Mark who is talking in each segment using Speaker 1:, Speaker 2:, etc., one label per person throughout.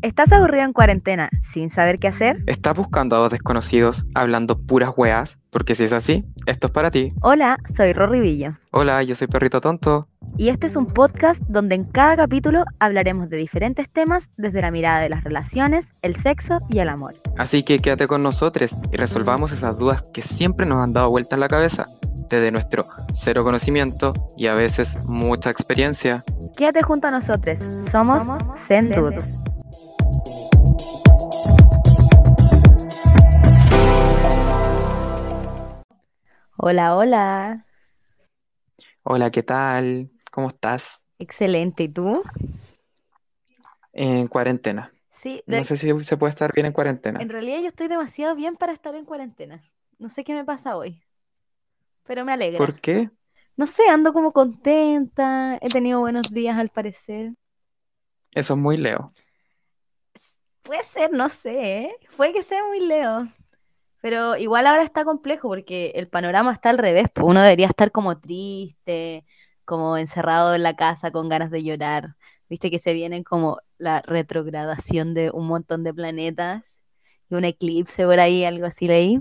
Speaker 1: ¿Estás aburrido en cuarentena sin saber qué hacer?
Speaker 2: ¿Estás buscando a dos desconocidos hablando puras weas? Porque si es así, esto es para ti.
Speaker 1: Hola, soy Rory Villo.
Speaker 2: Hola, yo soy Perrito Tonto.
Speaker 1: Y este es un podcast donde en cada capítulo hablaremos de diferentes temas desde la mirada de las relaciones, el sexo y el amor.
Speaker 2: Así que quédate con nosotros y resolvamos esas dudas que siempre nos han dado vuelta en la cabeza, desde nuestro cero conocimiento y a veces mucha experiencia.
Speaker 1: Quédate junto a nosotros. Somos, Zen Hola, hola.
Speaker 2: Hola, ¿qué tal? ¿Cómo estás?
Speaker 1: Excelente. ¿Y tú?
Speaker 2: En cuarentena.
Speaker 1: Sí,
Speaker 2: No
Speaker 1: de-
Speaker 2: sé si se puede estar bien en cuarentena.
Speaker 1: en realidad yo estoy demasiado bien para estar en cuarentena. No sé qué me pasa hoy, pero me alegra.
Speaker 2: ¿Por qué?
Speaker 1: No sé, ando como contenta, he tenido buenos días al parecer.
Speaker 2: Eso es muy Leo.
Speaker 1: Puede ser, no sé, ¿eh? Puede que sea muy Leo. Pero igual ahora está complejo porque el panorama está al revés. Pues uno debería estar como triste, como encerrado en la casa con ganas de llorar. Viste que se vienen como la retrogradación de un montón de planetas y un eclipse por ahí, algo así leí.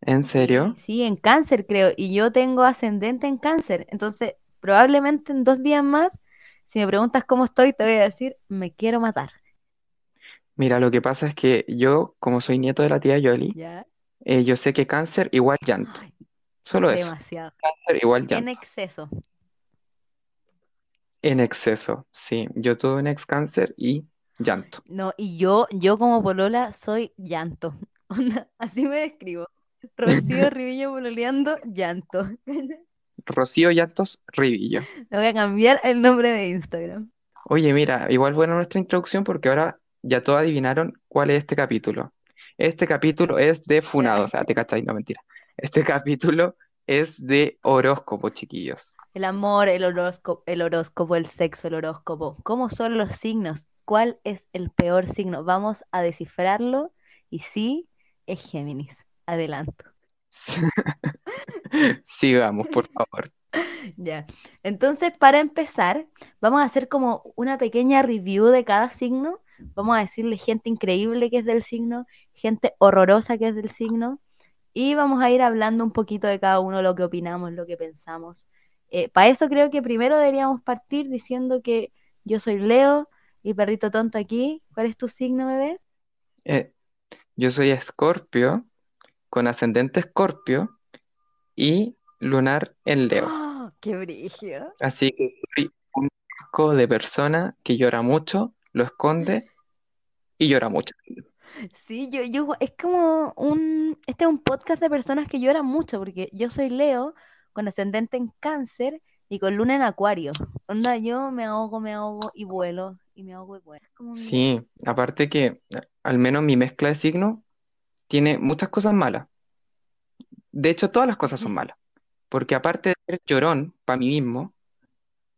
Speaker 2: ¿En serio?
Speaker 1: Sí, en cáncer creo. Y yo tengo ascendente en cáncer. Entonces, probablemente en dos días más, si me preguntas cómo estoy, te voy a decir, me quiero matar.
Speaker 2: Mira, lo que pasa es que yo, como soy nieto de la tía Yoli,
Speaker 1: ¿Ya?
Speaker 2: eh, yo sé que cáncer igual llanto.
Speaker 1: Ay,
Speaker 2: Solo eso.
Speaker 1: demasiado.
Speaker 2: Cáncer igual
Speaker 1: En
Speaker 2: llanto.
Speaker 1: exceso.
Speaker 2: En exceso, sí. Yo tuve un ex cáncer y llanto.
Speaker 1: No, y yo, yo como polola soy llanto. Onda, así me describo. Rocío Ribillo pololeando, llanto. Le
Speaker 2: Rocío Llantos Ribillo.
Speaker 1: voy a cambiar el nombre de Instagram.
Speaker 2: Oye, mira, igual buena nuestra introducción porque ahora ya todos adivinaron cuál es este capítulo. Este capítulo es de Funado, o sea, te cachai, no mentira. Este capítulo es de horóscopo, chiquillos.
Speaker 1: El amor, el horóscopo, el horóscopo, el sexo, el horóscopo. ¿Cómo son los signos? ¿Cuál es el peor signo? Vamos a descifrarlo y sí, es Géminis. Adelanto.
Speaker 2: Sigamos, por favor.
Speaker 1: Ya. Entonces, para empezar, vamos a hacer como una pequeña review de cada signo. Vamos a decirle gente increíble que es del signo, gente horrorosa que es del signo. Y vamos a ir hablando un poquito de cada uno, lo que opinamos, lo que pensamos. para eso creo que primero deberíamos partir diciendo que yo soy Leo y perrito tonto aquí. ¿Cuál es tu signo, bebé?
Speaker 2: Eh, yo soy Escorpio, con ascendente Escorpio y lunar en Leo.
Speaker 1: ¡Oh, ¡Qué brillo!
Speaker 2: Así que soy un asco de persona que llora mucho, lo esconde y llora mucho.
Speaker 1: Sí, yo, yo, es como un, este es un podcast de personas que lloran mucho, porque yo soy Leo, con ascendente en cáncer y con luna en acuario. Onda, yo me ahogo, me ahogo y vuelo, y me ahogo y vuelo. Como
Speaker 2: Sí, aparte que al menos mi mezcla de signos tiene muchas cosas malas. De hecho, todas las cosas son malas. Porque aparte de ser llorón para mí mismo,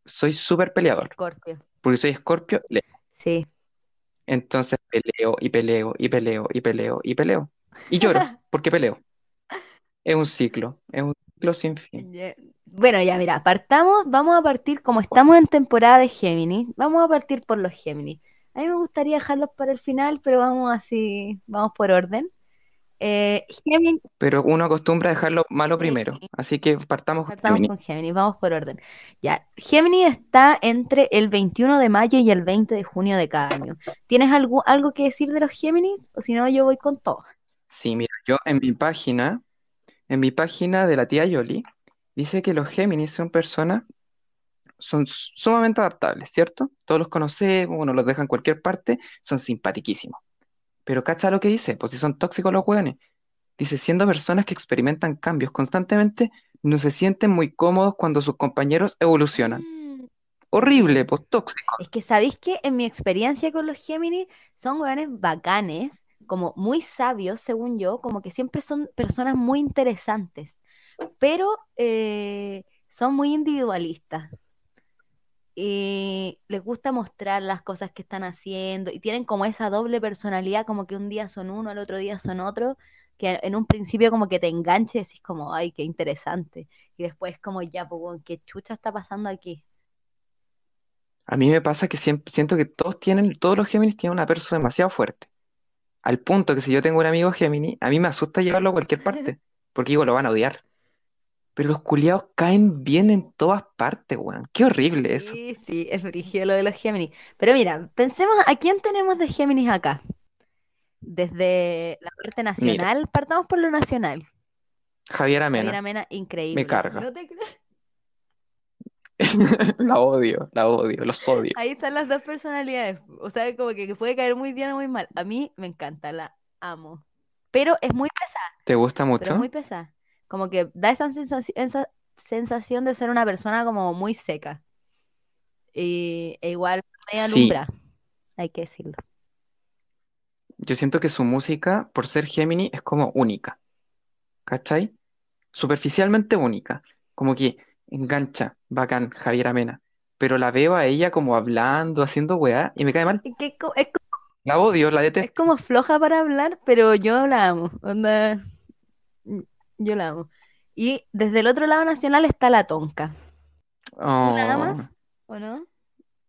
Speaker 2: soy súper peleador.
Speaker 1: Escorpio.
Speaker 2: Porque soy Escorpio, Leo.
Speaker 1: Sí.
Speaker 2: Entonces peleo y peleo y peleo y peleo y peleo. Y lloro porque peleo. Es un ciclo, es un ciclo sin fin.
Speaker 1: Bueno, ya mira, partamos, vamos a partir, como estamos en temporada de Géminis, vamos a partir por los Géminis. A mí me gustaría dejarlos para el final, pero vamos así, vamos por orden. Eh, Géminis,
Speaker 2: Pero uno acostumbra a dejarlo malo primero. Así que partamos con
Speaker 1: Partamos
Speaker 2: Géminis.
Speaker 1: con Géminis, vamos por orden. Ya, Géminis está entre el 21 de mayo y el 20 de junio de cada año. ¿Tienes algo, algo que decir de los Géminis? O si no, yo voy con todo.
Speaker 2: Sí, mira, yo en mi página, en mi página de la tía Yoli, dice que los Géminis son personas, son sumamente adaptables, ¿cierto? Todos los conocemos, uno los deja en cualquier parte, son simpatiquísimos. Pero cacha lo que dice, pues si son tóxicos los hueones. Dice, siendo personas que experimentan cambios constantemente, no se sienten muy cómodos cuando sus compañeros evolucionan.
Speaker 1: Mm,
Speaker 2: Horrible, pues tóxico.
Speaker 1: Es que, ¿sabéis que En mi experiencia con los Géminis son hueones bacanes, como muy sabios, según yo, como que siempre son personas muy interesantes, pero eh, son muy individualistas. Y les gusta mostrar las cosas que están haciendo y tienen como esa doble personalidad, como que un día son uno, al otro día son otro, que en un principio como que te enganche y decís como, ay, qué interesante. Y después como, ya, pues, ¿qué chucha está pasando aquí?
Speaker 2: A mí me pasa que siempre siento que todos tienen, todos los Géminis tienen una perso demasiado fuerte. Al punto que si yo tengo un amigo Géminis, a mí me asusta llevarlo a cualquier parte, porque digo, lo van a odiar. Pero los culiados caen bien en todas partes, weón. Qué horrible eso.
Speaker 1: Sí, sí, es brígido lo de los Géminis. Pero mira, pensemos a quién tenemos de Géminis acá. Desde la parte
Speaker 2: Mira,
Speaker 1: nacional, partamos por lo nacional.
Speaker 2: Javier
Speaker 1: Javier
Speaker 2: Amena,
Speaker 1: Amena,
Speaker 2: me
Speaker 1: increíble.
Speaker 2: carga.
Speaker 1: ¿No te crees?
Speaker 2: La odio, la odio, los odio.
Speaker 1: Ahí están las dos personalidades. O sea, como que, que puede caer muy bien o muy mal. A mí me encanta, la amo. Pero es muy pesada,
Speaker 2: ¿Te gusta
Speaker 1: pero es muy
Speaker 2: mucho?
Speaker 1: pesada. Como que da esa sensación, esa sensación de ser una persona como muy seca. Y, e igual
Speaker 2: Sí,
Speaker 1: alumbra, hay que decirlo.
Speaker 2: yo siento que su música, por ser Géminis, es como única, ¿cachai? Superficialmente única. Como que engancha, bacán, Javier Amena. Pero la veo a ella como hablando, haciendo weá, y me cae mal.
Speaker 1: Es que co- es, co-
Speaker 2: La odio, la
Speaker 1: es
Speaker 2: detesto.
Speaker 1: como floja para hablar, pero yo la amo. Onda, yo la amo. Y desde el otro lado nacional está la Tonka. ¿Tú la amas
Speaker 2: Oh,
Speaker 1: o no?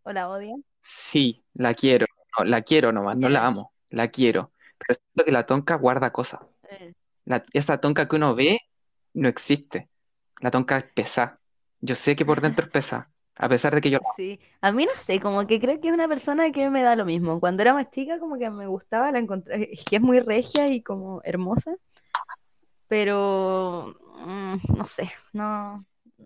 Speaker 1: ¿O la odias?
Speaker 2: sí, la quiero. No, la quiero nomás, no la
Speaker 1: Ya.
Speaker 2: amo, la quiero. Pero siento que la tonca guarda cosas.
Speaker 1: Eh,
Speaker 2: La- esa tonca que uno ve no existe. La tonca es pesada. Yo sé que por dentro es pesada, a pesar de que yo.
Speaker 1: Sí, a mí no sé, como que creo que es una persona que me da lo mismo. Cuando era más chica, como que me gustaba, la encontré, es que es muy regia y como hermosa, pero mm, no sé, no,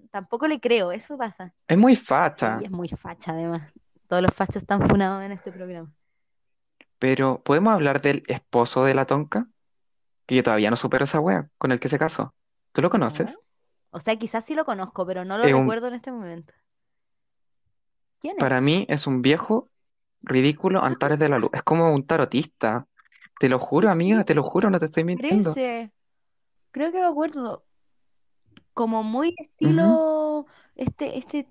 Speaker 1: tampoco le creo, eso pasa.
Speaker 2: Es muy facha,
Speaker 1: es muy facha además. Todos los fachos están funados en este programa.
Speaker 2: pero ¿podemos hablar del esposo de la tonca? Que yo todavía no supero esa wea con el que se casó. ¿Tú lo
Speaker 1: No.
Speaker 2: conoces?
Speaker 1: O sea, quizás sí lo conozco, pero no lo
Speaker 2: Es un,
Speaker 1: recuerdo en este momento. ¿Quién es?
Speaker 2: para mí es un viejo ridículo Antares de la Luz. Es como un tarotista. Te lo juro, amiga, te lo juro, no te estoy mintiendo.
Speaker 1: Creo que lo acuerdo. Como muy estilo, este, este,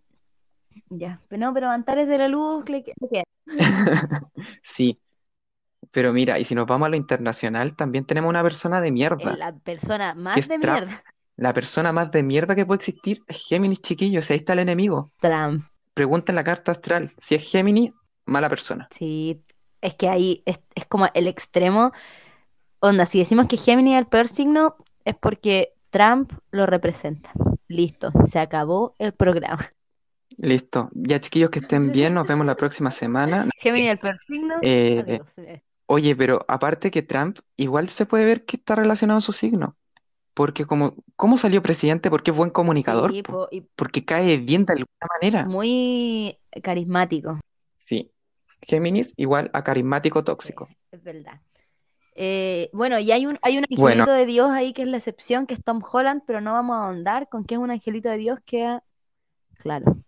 Speaker 1: ya, pero no, pero Antares de la Luz, queda.
Speaker 2: Sí, pero mira, y si nos vamos a lo internacional, también tenemos una persona de mierda,
Speaker 1: la persona más de mierda.
Speaker 2: La persona más de mierda que puede existir es Géminis, chiquillos. Ahí está el enemigo.
Speaker 1: Trump.
Speaker 2: Pregunta en la carta astral. Si es Géminis, mala persona.
Speaker 1: Sí, es que ahí es, es como el extremo. Onda, si decimos que Géminis es el peor signo, es porque Trump lo representa. Listo, se acabó el programa.
Speaker 2: Listo. Ya, chiquillos, que estén bien. Nos vemos la próxima semana.
Speaker 1: Géminis es el peor signo,
Speaker 2: Eh.
Speaker 1: Eh,
Speaker 2: oye, pero aparte que Trump, igual se puede ver que está relacionado a su signo. Porque como, ¿cómo salió presidente? Porque es buen comunicador,
Speaker 1: Sí,
Speaker 2: po.
Speaker 1: po, y
Speaker 2: Porque cae bien de alguna manera.
Speaker 1: muy carismático.
Speaker 2: Sí. Géminis igual a carismático
Speaker 1: Sí,
Speaker 2: tóxico.
Speaker 1: es verdad. Eh, bueno, y hay un, hay un
Speaker 2: Bueno,
Speaker 1: angelito de Dios ahí que es la excepción, que es Tom Holland, pero no vamos a ahondar con que es un angelito de Dios, queda claro.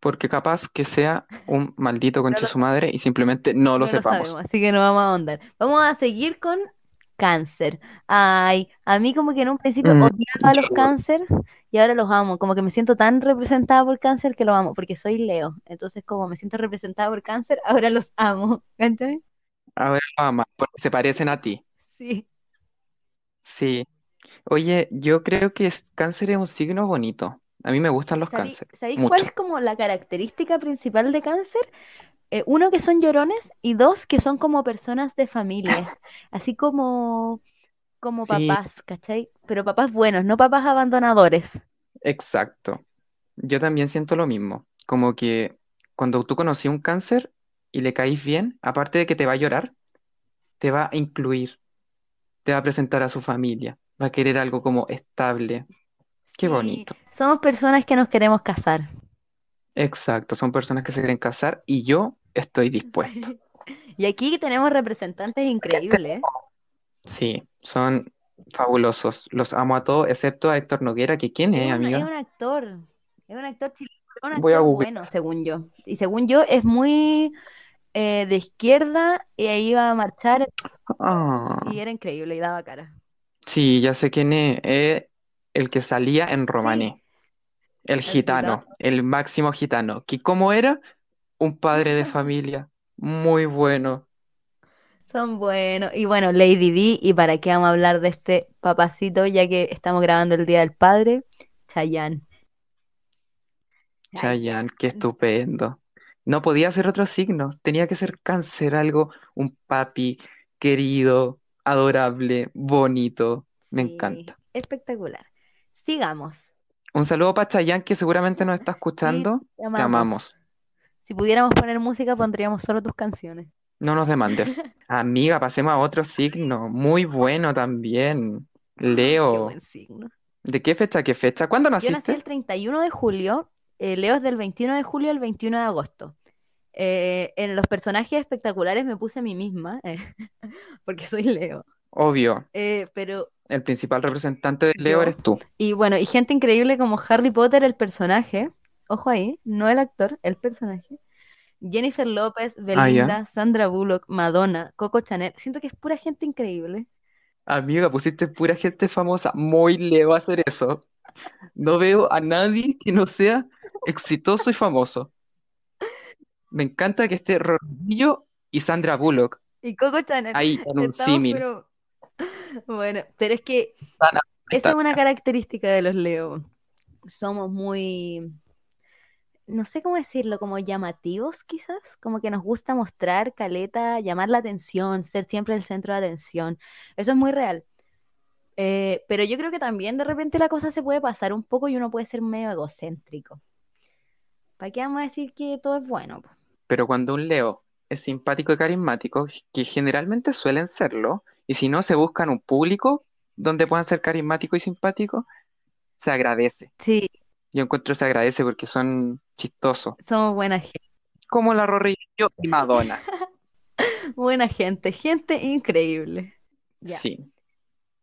Speaker 2: porque capaz que sea un maldito
Speaker 1: No
Speaker 2: concha
Speaker 1: lo
Speaker 2: su madre y simplemente no lo
Speaker 1: No lo
Speaker 2: sepamos.
Speaker 1: sabemos, así que no vamos a ahondar. Vamos a seguir con cáncer. Ay, a mí como que en un principio
Speaker 2: Mm,
Speaker 1: odiaba a los cáncer y ahora los amo. Como que me siento tan representada por cáncer que los amo, porque soy Leo. Entonces como me siento representada por cáncer, ahora los amo. ¿Cachai?
Speaker 2: A ver, mamá, porque se parecen a ti.
Speaker 1: Sí.
Speaker 2: Sí. Oye, yo creo que es- cáncer es un signo bonito. A mí me gustan los
Speaker 1: ¿Sabí-
Speaker 2: cáncer,
Speaker 1: ¿Sabéis cuál
Speaker 2: mucho.
Speaker 1: es como la característica principal de cáncer? Eh, uno, que son llorones y dos, que son como personas de familia, así como, como
Speaker 2: Sí,
Speaker 1: papás, ¿cachai? Pero papás buenos, no papás abandonadores.
Speaker 2: exacto. Yo también siento lo mismo. Como que cuando tú conocí un cáncer y le caís bien, aparte de que te va a llorar, te va a incluir, te va a presentar a su familia, va a querer algo como estable. Qué
Speaker 1: Sí,
Speaker 2: bonito.
Speaker 1: somos personas que nos queremos casar.
Speaker 2: Exacto, son personas que se quieren casar y yo estoy dispuesto.
Speaker 1: Y aquí tenemos representantes increíbles.
Speaker 2: Sí, son fabulosos. Los amo a todos, excepto a Héctor Noguera, que quién
Speaker 1: Es
Speaker 2: es,
Speaker 1: un, es un actor, es un actor chileno,
Speaker 2: Voy a
Speaker 1: bueno, según yo. Y según yo, es muy eh, de izquierda y ahí iba a marchar
Speaker 2: Ah,
Speaker 1: y era increíble y daba cara.
Speaker 2: sí, ya sé quién es. Es el que salía en
Speaker 1: Sí,
Speaker 2: Romané. El
Speaker 1: el
Speaker 2: gitano,
Speaker 1: gitano.
Speaker 2: el máximo gitano. ¿Que cómo era? Un padre de familia. Muy bueno.
Speaker 1: Son buenos. Y bueno, Lady D, ¿y para qué vamos a hablar de este papacito ya que estamos grabando el Día del Padre? Chayanne.
Speaker 2: Chayanne, qué estupendo. No podía ser otro signo, tenía que ser cáncer, algo, un papi querido, adorable, bonito. Me
Speaker 1: Sí,
Speaker 2: encanta.
Speaker 1: espectacular. Sigamos.
Speaker 2: Un saludo para Chayanne que seguramente nos está
Speaker 1: Sí,
Speaker 2: escuchando.
Speaker 1: te
Speaker 2: Te
Speaker 1: amamos.
Speaker 2: amamos.
Speaker 1: Si pudiéramos poner música, pondríamos solo tus canciones.
Speaker 2: No nos demandes. Amiga, pasemos a otro signo. Muy bueno también.
Speaker 1: Qué
Speaker 2: Leo.
Speaker 1: buen signo.
Speaker 2: ¿De qué fecha a qué fecha? ¿Cuándo
Speaker 1: Yo nací el
Speaker 2: naciste?
Speaker 1: 31 de julio, eh, Leo es del 21 de julio al 21 de agosto. Eh, en los personajes espectaculares me puse a mí misma, eh, porque soy Leo.
Speaker 2: Obvio,
Speaker 1: pero,
Speaker 2: el principal representante de Leo
Speaker 1: Yo.
Speaker 2: eres tú.
Speaker 1: y bueno, y gente increíble como Harry Potter, el personaje, ojo ahí, no el actor, el personaje. Jennifer López,
Speaker 2: Ah.
Speaker 1: Belinda, Sandra Bullock, Madonna, Coco Chanel. Siento que es pura gente increíble.
Speaker 2: Amiga, pusiste pura gente famosa. Muy Leo hacer eso. No veo a nadie que no sea exitoso y famoso. Me encanta que esté Rodrigo y Sandra Bullock
Speaker 1: Y Coco Chanel.
Speaker 2: ahí en un símil.
Speaker 1: pero... Bueno, pero es que esa es una característica de los Leo. Somos muy, no sé cómo decirlo, como llamativos quizás, como que nos gusta mostrar caleta, llamar la atención, ser siempre el centro de atención. Eso es muy real. Eh, pero yo creo que también de repente la cosa se puede pasar un poco y uno puede ser medio egocéntrico. ¿Para qué vamos a decir que todo es bueno?
Speaker 2: Pero cuando un Leo es simpático y carismático, que generalmente suelen serlo, y si no, se buscan un público donde puedan ser carismáticos y simpáticos, se agradece.
Speaker 1: Sí,
Speaker 2: Yo encuentro que se agradece porque son chistosos.
Speaker 1: somos buena gente.
Speaker 2: Como la Rorrillo y Madonna.
Speaker 1: Buena gente, gente increíble.
Speaker 2: Sí.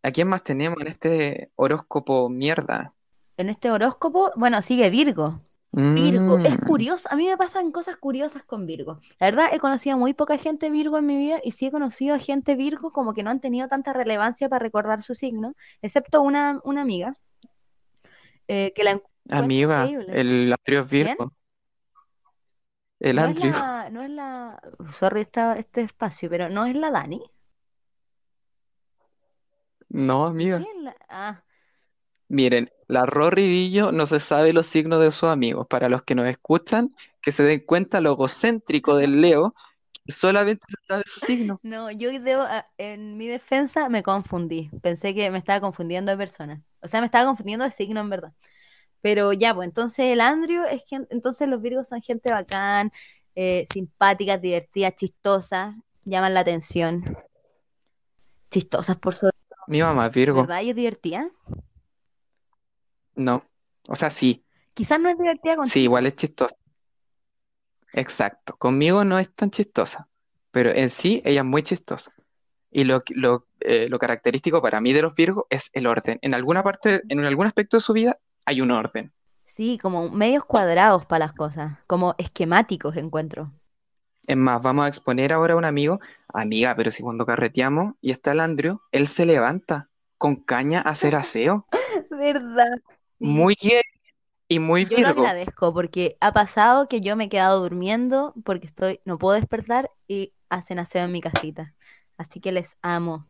Speaker 2: ¿A quién más tenemos en este horóscopo mierda?
Speaker 1: En este horóscopo, bueno, sigue Virgo. Virgo, es
Speaker 2: Mm,
Speaker 1: curioso, a mí me pasan cosas curiosas con Virgo. La verdad, he conocido a muy poca gente Virgo en mi vida y sí he conocido a gente Virgo como que no han tenido tanta relevancia para recordar su signo, excepto una, una amiga eh, que la
Speaker 2: amiga,
Speaker 1: increíble.
Speaker 2: el Andrew. Virgo. El
Speaker 1: No es la, no es la, sorry esta- este espacio, pero no es la Dani.
Speaker 2: No, amiga.
Speaker 1: ¿Quién es la? Ah,
Speaker 2: Miren, la Rorridillo no se sabe los signos de sus amigos. Para los que nos escuchan, que se den cuenta lo egocéntrico del Leo, que solamente se sabe su signo.
Speaker 1: no, yo debo, ah, en mi defensa me confundí. Pensé que me estaba confundiendo de persona. O sea, me estaba confundiendo de signo en verdad. Pero ya, pues entonces el Andrew es gen- entonces los Virgos son gente bacán, eh, simpáticas, divertidas, chistosas, llaman la atención. Chistosas por sobre
Speaker 2: Mi mamá es Virgo.
Speaker 1: ¿verdad? ¿Y es divertida?
Speaker 2: No. O sea, sí.
Speaker 1: Quizás no es divertida
Speaker 2: Sí,
Speaker 1: contigo.
Speaker 2: igual es chistosa. Exacto. Conmigo no es tan chistosa. Pero en sí, ella es muy chistosa. Y lo, lo, eh, lo característico para mí de los Virgos es el orden. En alguna parte, en algún aspecto de su vida, hay un orden.
Speaker 1: Sí, como medios cuadrados para las cosas, como esquemáticos encuentro.
Speaker 2: Es más, vamos a exponer ahora a un amigo, amiga, pero si cuando carreteamos y está el Andrew, él se levanta con caña a hacer aseo.
Speaker 1: ¿Verdad?
Speaker 2: Muy gay y muy
Speaker 1: Yo lo agradezco porque ha pasado que yo me he quedado durmiendo porque estoy, no puedo despertar y hacen aseo en mi casita. Así que les amo.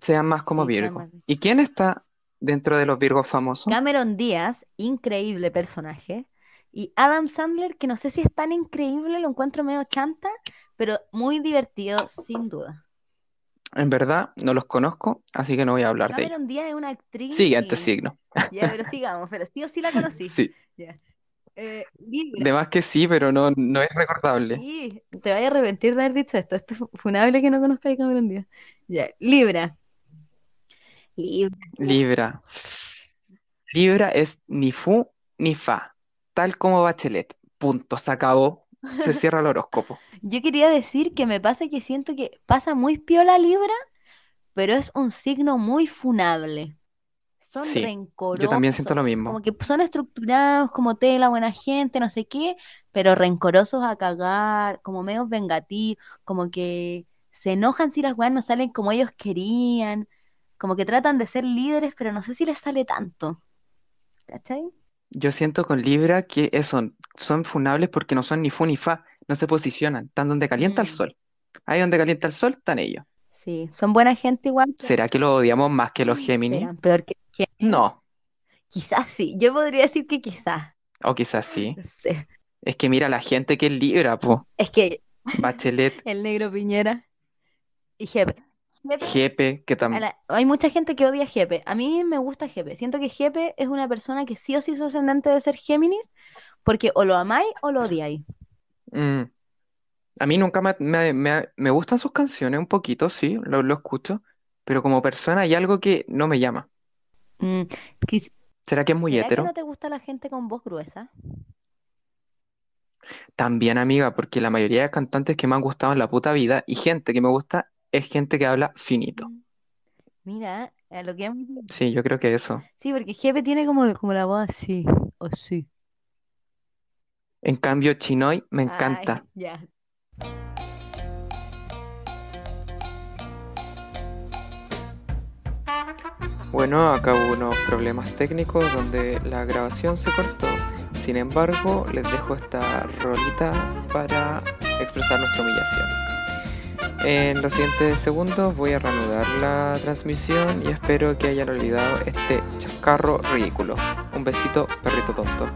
Speaker 2: Sean más como
Speaker 1: Sí,
Speaker 2: Virgo.
Speaker 1: más-
Speaker 2: ¿Y quién está dentro de los Virgos famosos?
Speaker 1: Cameron Díaz, increíble personaje. Y Adam Sandler, que no sé si es tan increíble, lo encuentro medio chanta, pero muy divertido, sin duda.
Speaker 2: En verdad, no los conozco, así que no voy a hablar de ellos.
Speaker 1: Cameron Díaz es una actriz.
Speaker 2: Siguiente signo.
Speaker 1: Ya, pero sigamos, pero sí o sí la conocí.
Speaker 2: Sí,
Speaker 1: Ya. Eh, Libra.
Speaker 2: de más que sí, pero no, no es recordable.
Speaker 1: Sí, te vayas a arrepentir de haber dicho esto. Esto es funable que no conozcas a Cameron Díaz. Ya, Libra. Libra.
Speaker 2: Libra. Libra es ni fu ni fa, tal como Bachelet. Punto, se acabó. Se cierra el horóscopo.
Speaker 1: Yo quería decir que me pasa que siento que pasa muy piola Libra, pero es un signo muy funable. Son
Speaker 2: Sí,
Speaker 1: rencorosos.
Speaker 2: Yo también siento lo mismo.
Speaker 1: Como que son estructurados como tela, buena gente, no sé qué, pero rencorosos a cagar, como medio vengativos, como que se enojan si las weas no salen como ellos querían, como que tratan de ser líderes, pero no sé si les sale tanto. ¿Cachai?
Speaker 2: Yo siento con Libra que eso, son funables porque no son ni fu ni fa, no se posicionan, están donde calienta el
Speaker 1: Mm.
Speaker 2: sol. Ahí donde calienta el sol están ellos.
Speaker 1: Sí, son buena gente igual, pero
Speaker 2: ¿Será que los odiamos más que los Géminis?
Speaker 1: serán peor que Géminis.
Speaker 2: No,
Speaker 1: Quizás sí, yo podría decir que quizás,
Speaker 2: o quizás sí.
Speaker 1: no sé.
Speaker 2: Es que mira la gente que es Libra, po.
Speaker 1: Es que
Speaker 2: Bachelet,
Speaker 1: el negro Piñera y Jepe. Jepe,
Speaker 2: Jepe, que también.
Speaker 1: hay mucha gente que odia a Jepe. A mí me gusta Jepe. Siento que Jepe es una persona que sí o sí su ascendente de ser Géminis, porque o lo amáis o lo odiáis.
Speaker 2: A mí nunca me, me, me- me gustan sus canciones un poquito, sí, lo, lo escucho, pero como persona hay algo que no me llama.
Speaker 1: Mm,
Speaker 2: ¿Será que es muy
Speaker 1: ¿Será que
Speaker 2: hetero?
Speaker 1: no te gusta la gente con voz gruesa?
Speaker 2: También, amiga, porque la mayoría de cantantes que me han gustado en la puta vida y gente que me gusta es gente que habla finito.
Speaker 1: Mira, a lo que...
Speaker 2: Sí, yo creo que eso.
Speaker 1: Sí, porque Jepe tiene como, como la voz así, así.
Speaker 2: En cambio, Chinoy me
Speaker 1: Ay,
Speaker 2: encanta.
Speaker 1: ya.
Speaker 2: Bueno, acá hubo unos problemas técnicos donde la grabación se cortó. Sin embargo, les dejo esta rolita para expresar nuestra humillación. En los siguientes segundos voy a reanudar la transmisión y espero que hayan olvidado este chascarro ridículo. Un besito, perrito tonto.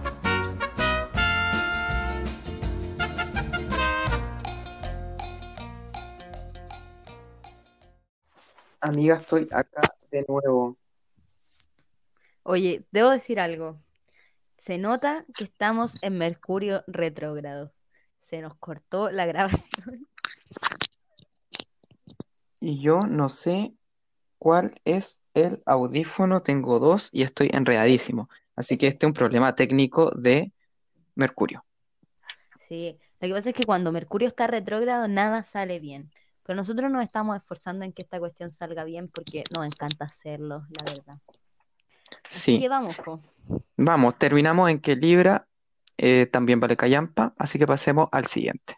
Speaker 2: Amiga, estoy acá de nuevo.
Speaker 1: Oye, debo decir algo. Se nota que estamos en Mercurio retrógrado. Se nos cortó la grabación.
Speaker 2: Y yo no sé cuál es el audífono, tengo dos y estoy enredadísimo. Así que este es un problema técnico de Mercurio.
Speaker 1: Sí, lo que pasa es que cuando Mercurio está retrógrado nada sale bien. Pero nosotros nos estamos esforzando en que esta cuestión salga bien porque nos encanta hacerlo, la verdad. Así
Speaker 2: Sí,
Speaker 1: que vamos, po.
Speaker 2: vamos, terminamos en que Libra eh, también vale callampa, así que pasemos al siguiente.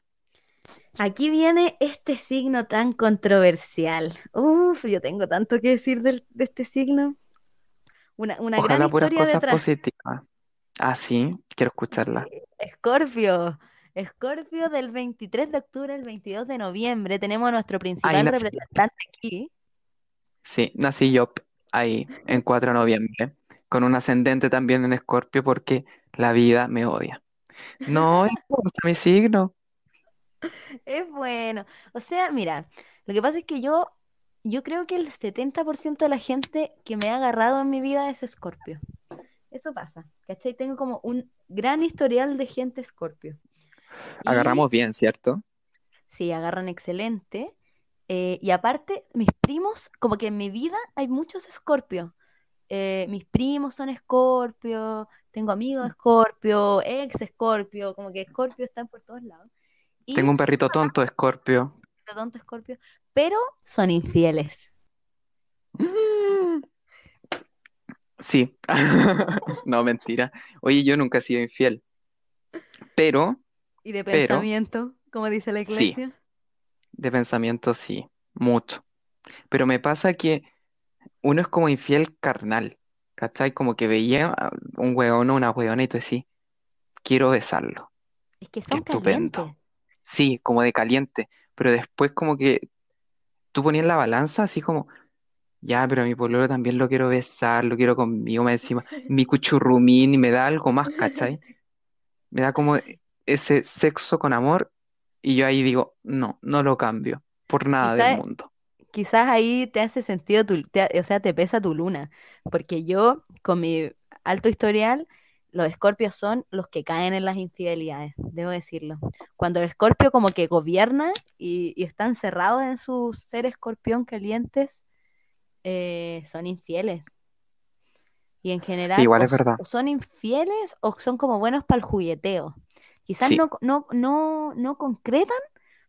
Speaker 1: Aquí viene este signo tan controversial. Uf, yo tengo tanto que decir del- de este signo. Una, una gran
Speaker 2: Ojalá puras
Speaker 1: historia
Speaker 2: cosas
Speaker 1: detrás.
Speaker 2: positivas. Ah, sí, quiero escucharla.
Speaker 1: Escorpio. Escorpio del 23 de octubre al 22 de noviembre. Tenemos a nuestro
Speaker 2: Ahí
Speaker 1: principal
Speaker 2: nací
Speaker 1: representante aquí.
Speaker 2: Sí, nací yo ahí, en 4 de noviembre, con un ascendente también en Escorpio porque la vida me odia. No, es gusta mi signo.
Speaker 1: Es bueno. O sea, mira, lo que pasa es que yo, yo creo que el 70% de la gente que me ha agarrado en mi vida es Escorpio. Eso pasa, ¿cachai? Tengo como un gran historial de gente Escorpio. Y
Speaker 2: Agarramos bien, ¿cierto?
Speaker 1: sí, agarran excelente. Eh, y aparte, mis primos, como que en mi vida hay muchos Escorpio. Eh, mis primos son Escorpio, tengo amigos Escorpio, ex Escorpio, como que Escorpio están por todos lados.
Speaker 2: Tengo un perrito tonto, Escorpio.
Speaker 1: de tonto Escorpio, pero son infieles.
Speaker 2: Mm. Sí. No, mentira. Oye, yo nunca he sido infiel. Pero,
Speaker 1: Y de
Speaker 2: pero,
Speaker 1: pensamiento, como dice la
Speaker 2: sí,
Speaker 1: iglesia.
Speaker 2: de pensamiento sí, mucho. Pero me pasa que uno es como infiel carnal, ¿cachai? Como que veía un hueón o una hueona y tú decís, quiero besarlo.
Speaker 1: Es que
Speaker 2: Qué
Speaker 1: son
Speaker 2: estupendo. Sí, como de caliente. Pero después como que tú ponías la balanza así como, ya, pero a mi pololo también lo quiero besar, lo quiero conmigo, más encima, mi cuchurrumín y me da algo más, ¿cachai? Me da como ese sexo con amor y yo ahí digo, no, no lo cambio por nada del mundo.
Speaker 1: quizás ahí te hace sentido tu, te- o sea, te pesa tu luna. Porque yo, con mi alto historial, los escorpios son los que caen en las infidelidades, debo decirlo. Cuando el escorpio como que gobierna y, y está encerrado en su ser escorpión calientes, eh, son infieles. Y en
Speaker 2: Sí,
Speaker 1: general
Speaker 2: igual
Speaker 1: o,
Speaker 2: es verdad.
Speaker 1: son infieles o son como buenos para el jugueteo. Quizás
Speaker 2: Sí,
Speaker 1: no, no, no, no concretan,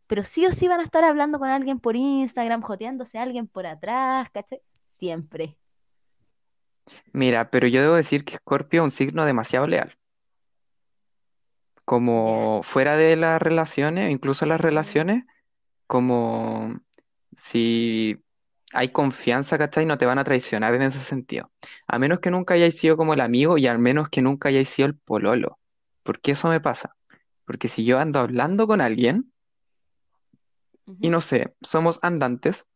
Speaker 1: pero sí o sí van a estar hablando con alguien por Instagram, joteándose a alguien por atrás, ¿cachai? Siempre.
Speaker 2: Mira, pero yo debo decir que Escorpio es un signo demasiado leal.
Speaker 1: Ya.
Speaker 2: Como fuera de las relaciones, incluso las relaciones, como si hay confianza, ¿cachai? No te van a traicionar en ese sentido. A menos que nunca hayáis sido como el amigo y al menos que nunca hayáis sido el pololo. ¿Por qué eso me pasa? Porque si yo ando hablando con alguien y
Speaker 1: Ujú.
Speaker 2: no sé, somos andantes,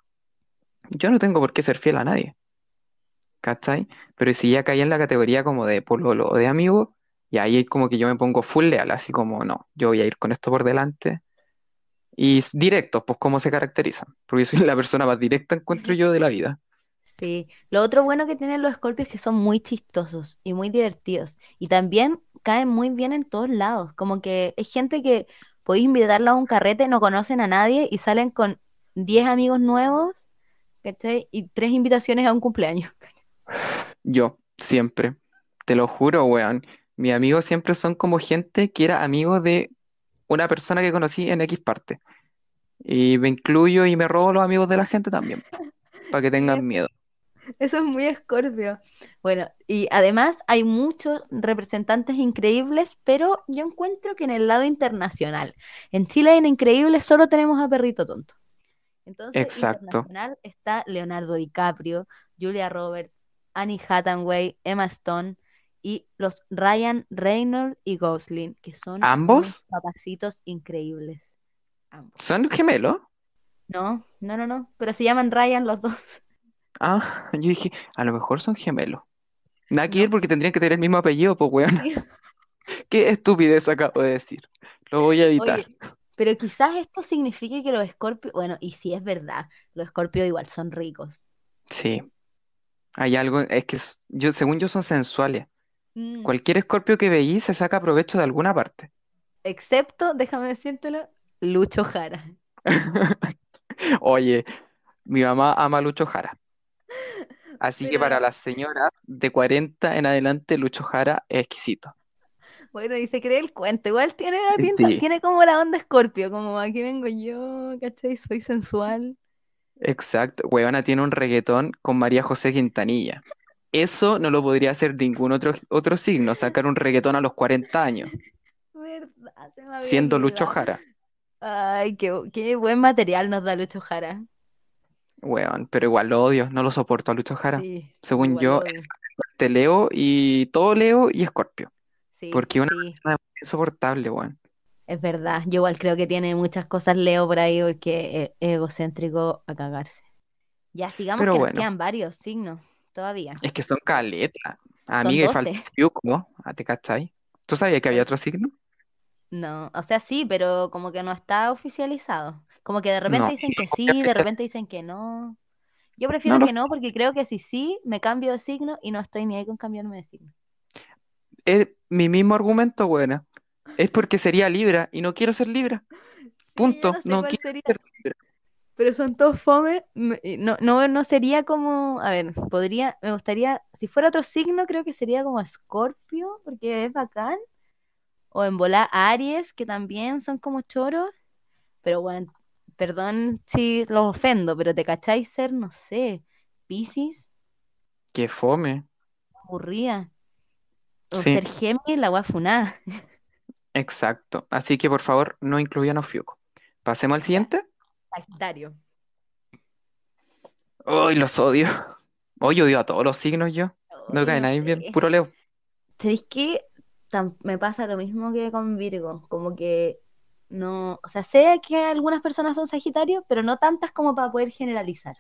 Speaker 2: yo no tengo por qué ser fiel a nadie, ¿cachai? Pero si ya caí en la categoría como de pololo o de amigo, Y ahí es como que yo me pongo full leal, así como, no, yo voy a ir con esto por delante. Y directos, pues cómo se caracterizan. Porque soy la persona más directa, encuentro yo, de la vida.
Speaker 1: Sí, lo otro bueno que tienen los escorpios es que son muy chistosos y muy divertidos. Y también caen muy bien en todos lados. Como que es gente que podéis invitarla a un carrete, no conocen a nadie y salen con 10 amigos nuevos, ¿cachai? Y tres invitaciones a un cumpleaños.
Speaker 2: Yo, siempre. Te lo juro, weón. Mis amigos siempre son como gente que era amigo de una persona que conocí en X parte. Y me incluyo y me robo los amigos de la gente también, para que tengan miedo.
Speaker 1: Eso es muy escorpio. Bueno, y además hay muchos representantes increíbles, pero yo encuentro que en el lado internacional, en Chile en Increíbles solo tenemos a Perrito Tonto. Entonces,
Speaker 2: Exacto.
Speaker 1: internacional está Leonardo DiCaprio, Julia Roberts, Annie Hathaway, Emma Stone y los Ryan Reynolds y Gosling, que son unos
Speaker 2: ¿Ambos?
Speaker 1: papacitos increíbles. Ambos.
Speaker 2: ¿Son gemelos?
Speaker 1: No, no, no, no, pero se llaman Ryan los dos.
Speaker 2: Ah, yo dije, a lo mejor son gemelos. Nada que
Speaker 1: No.
Speaker 2: ver porque tendrían que tener el mismo apellido, pues weón.
Speaker 1: Sí.
Speaker 2: Qué estupidez acabo de decir. Lo voy a editar.
Speaker 1: Oye, pero quizás esto signifique que los escorpios, bueno, y si es verdad, los escorpios igual son ricos.
Speaker 2: Sí. Hay algo, es que s- yo, según yo son sensuales.
Speaker 1: Mm,
Speaker 2: Cualquier escorpio que veí se saca provecho de alguna parte.
Speaker 1: Excepto, déjame decírtelo, Lucho Jara.
Speaker 2: Oye, mi mamá ama a Lucho Jara. Así que para las señoras de 40 en adelante, Lucho Jara es exquisito.
Speaker 1: Bueno, y se cree el cuento. Igual tiene la pinta,
Speaker 2: Sí,
Speaker 1: tiene como la onda escorpio, como aquí vengo yo, ¿cachai? Soy sensual.
Speaker 2: Exacto. Huevona tiene un reggaetón con María José Quintanilla. Eso no lo podría hacer ningún otro, otro signo, sacar un reggaetón a los 40 años,
Speaker 1: ¿Verdad? Se me había
Speaker 2: siendo Lucho
Speaker 1: olvidado.
Speaker 2: Jara.
Speaker 1: Ay, qué, qué buen material nos da Lucho Jara.
Speaker 2: Weón, pero igual lo odio, no lo soporto a Lucho Jara.
Speaker 1: Sí,
Speaker 2: Según
Speaker 1: igual
Speaker 2: yo,
Speaker 1: lo
Speaker 2: es
Speaker 1: odio.
Speaker 2: te Leo y todo Leo y Escorpio.
Speaker 1: Sí,
Speaker 2: Porque una
Speaker 1: sí,
Speaker 2: persona muy insoportable, weón.
Speaker 1: Es verdad. Yo igual creo que tiene muchas cosas Leo por ahí porque es egocéntrico a cagarse. Ya, sigamos
Speaker 2: Pero
Speaker 1: que nos
Speaker 2: bueno,
Speaker 1: quedan varios signos todavía.
Speaker 2: es que son caletas. Amiga, y falta
Speaker 1: 12.
Speaker 2: Fiuco, ¿ah, ¿te cachai? ¿Tú sabías que había otro signo?
Speaker 1: no, o sea, sí, pero como que no está oficializado. Como que de repente
Speaker 2: No,
Speaker 1: dicen que sí, de repente dicen que no. Yo prefiero que no porque creo que si sí, me cambio de signo y no estoy ni ahí con cambiarme de signo.
Speaker 2: es mi mismo argumento, weón. Es porque sería Libra y no quiero ser Libra.
Speaker 1: Sí,
Speaker 2: Punto.
Speaker 1: no sé
Speaker 2: No
Speaker 1: cuál
Speaker 2: quiero
Speaker 1: sería,
Speaker 2: ser Libra.
Speaker 1: pero son todos fome. No, no, no sería como, a ver, podría, me gustaría, si fuera otro signo, creo que sería como Escorpio, porque es bacán. O en bola Aries, que también son como choros. Pero bueno, perdón si los ofendo, pero te cacháis ser, no sé, Piscis,
Speaker 2: Qué fome.
Speaker 1: aburrida. O
Speaker 2: Sí,
Speaker 1: ser Géminis, la guafuná.
Speaker 2: exacto. Así que por favor, no incluyan a Fiuco. Pasemos al siguiente.
Speaker 1: Sagitario.
Speaker 2: Hoy los odio. Hoy odio a todos los signos yo. No
Speaker 1: Ay,
Speaker 2: cae
Speaker 1: no
Speaker 2: nadie bien, puro Leo.
Speaker 1: ¿Sabéis qué? Tam- me pasa lo mismo que con Virgo, como que no, o sea, sé que algunas personas son Sagitarios, pero no tantas como para poder generalizar.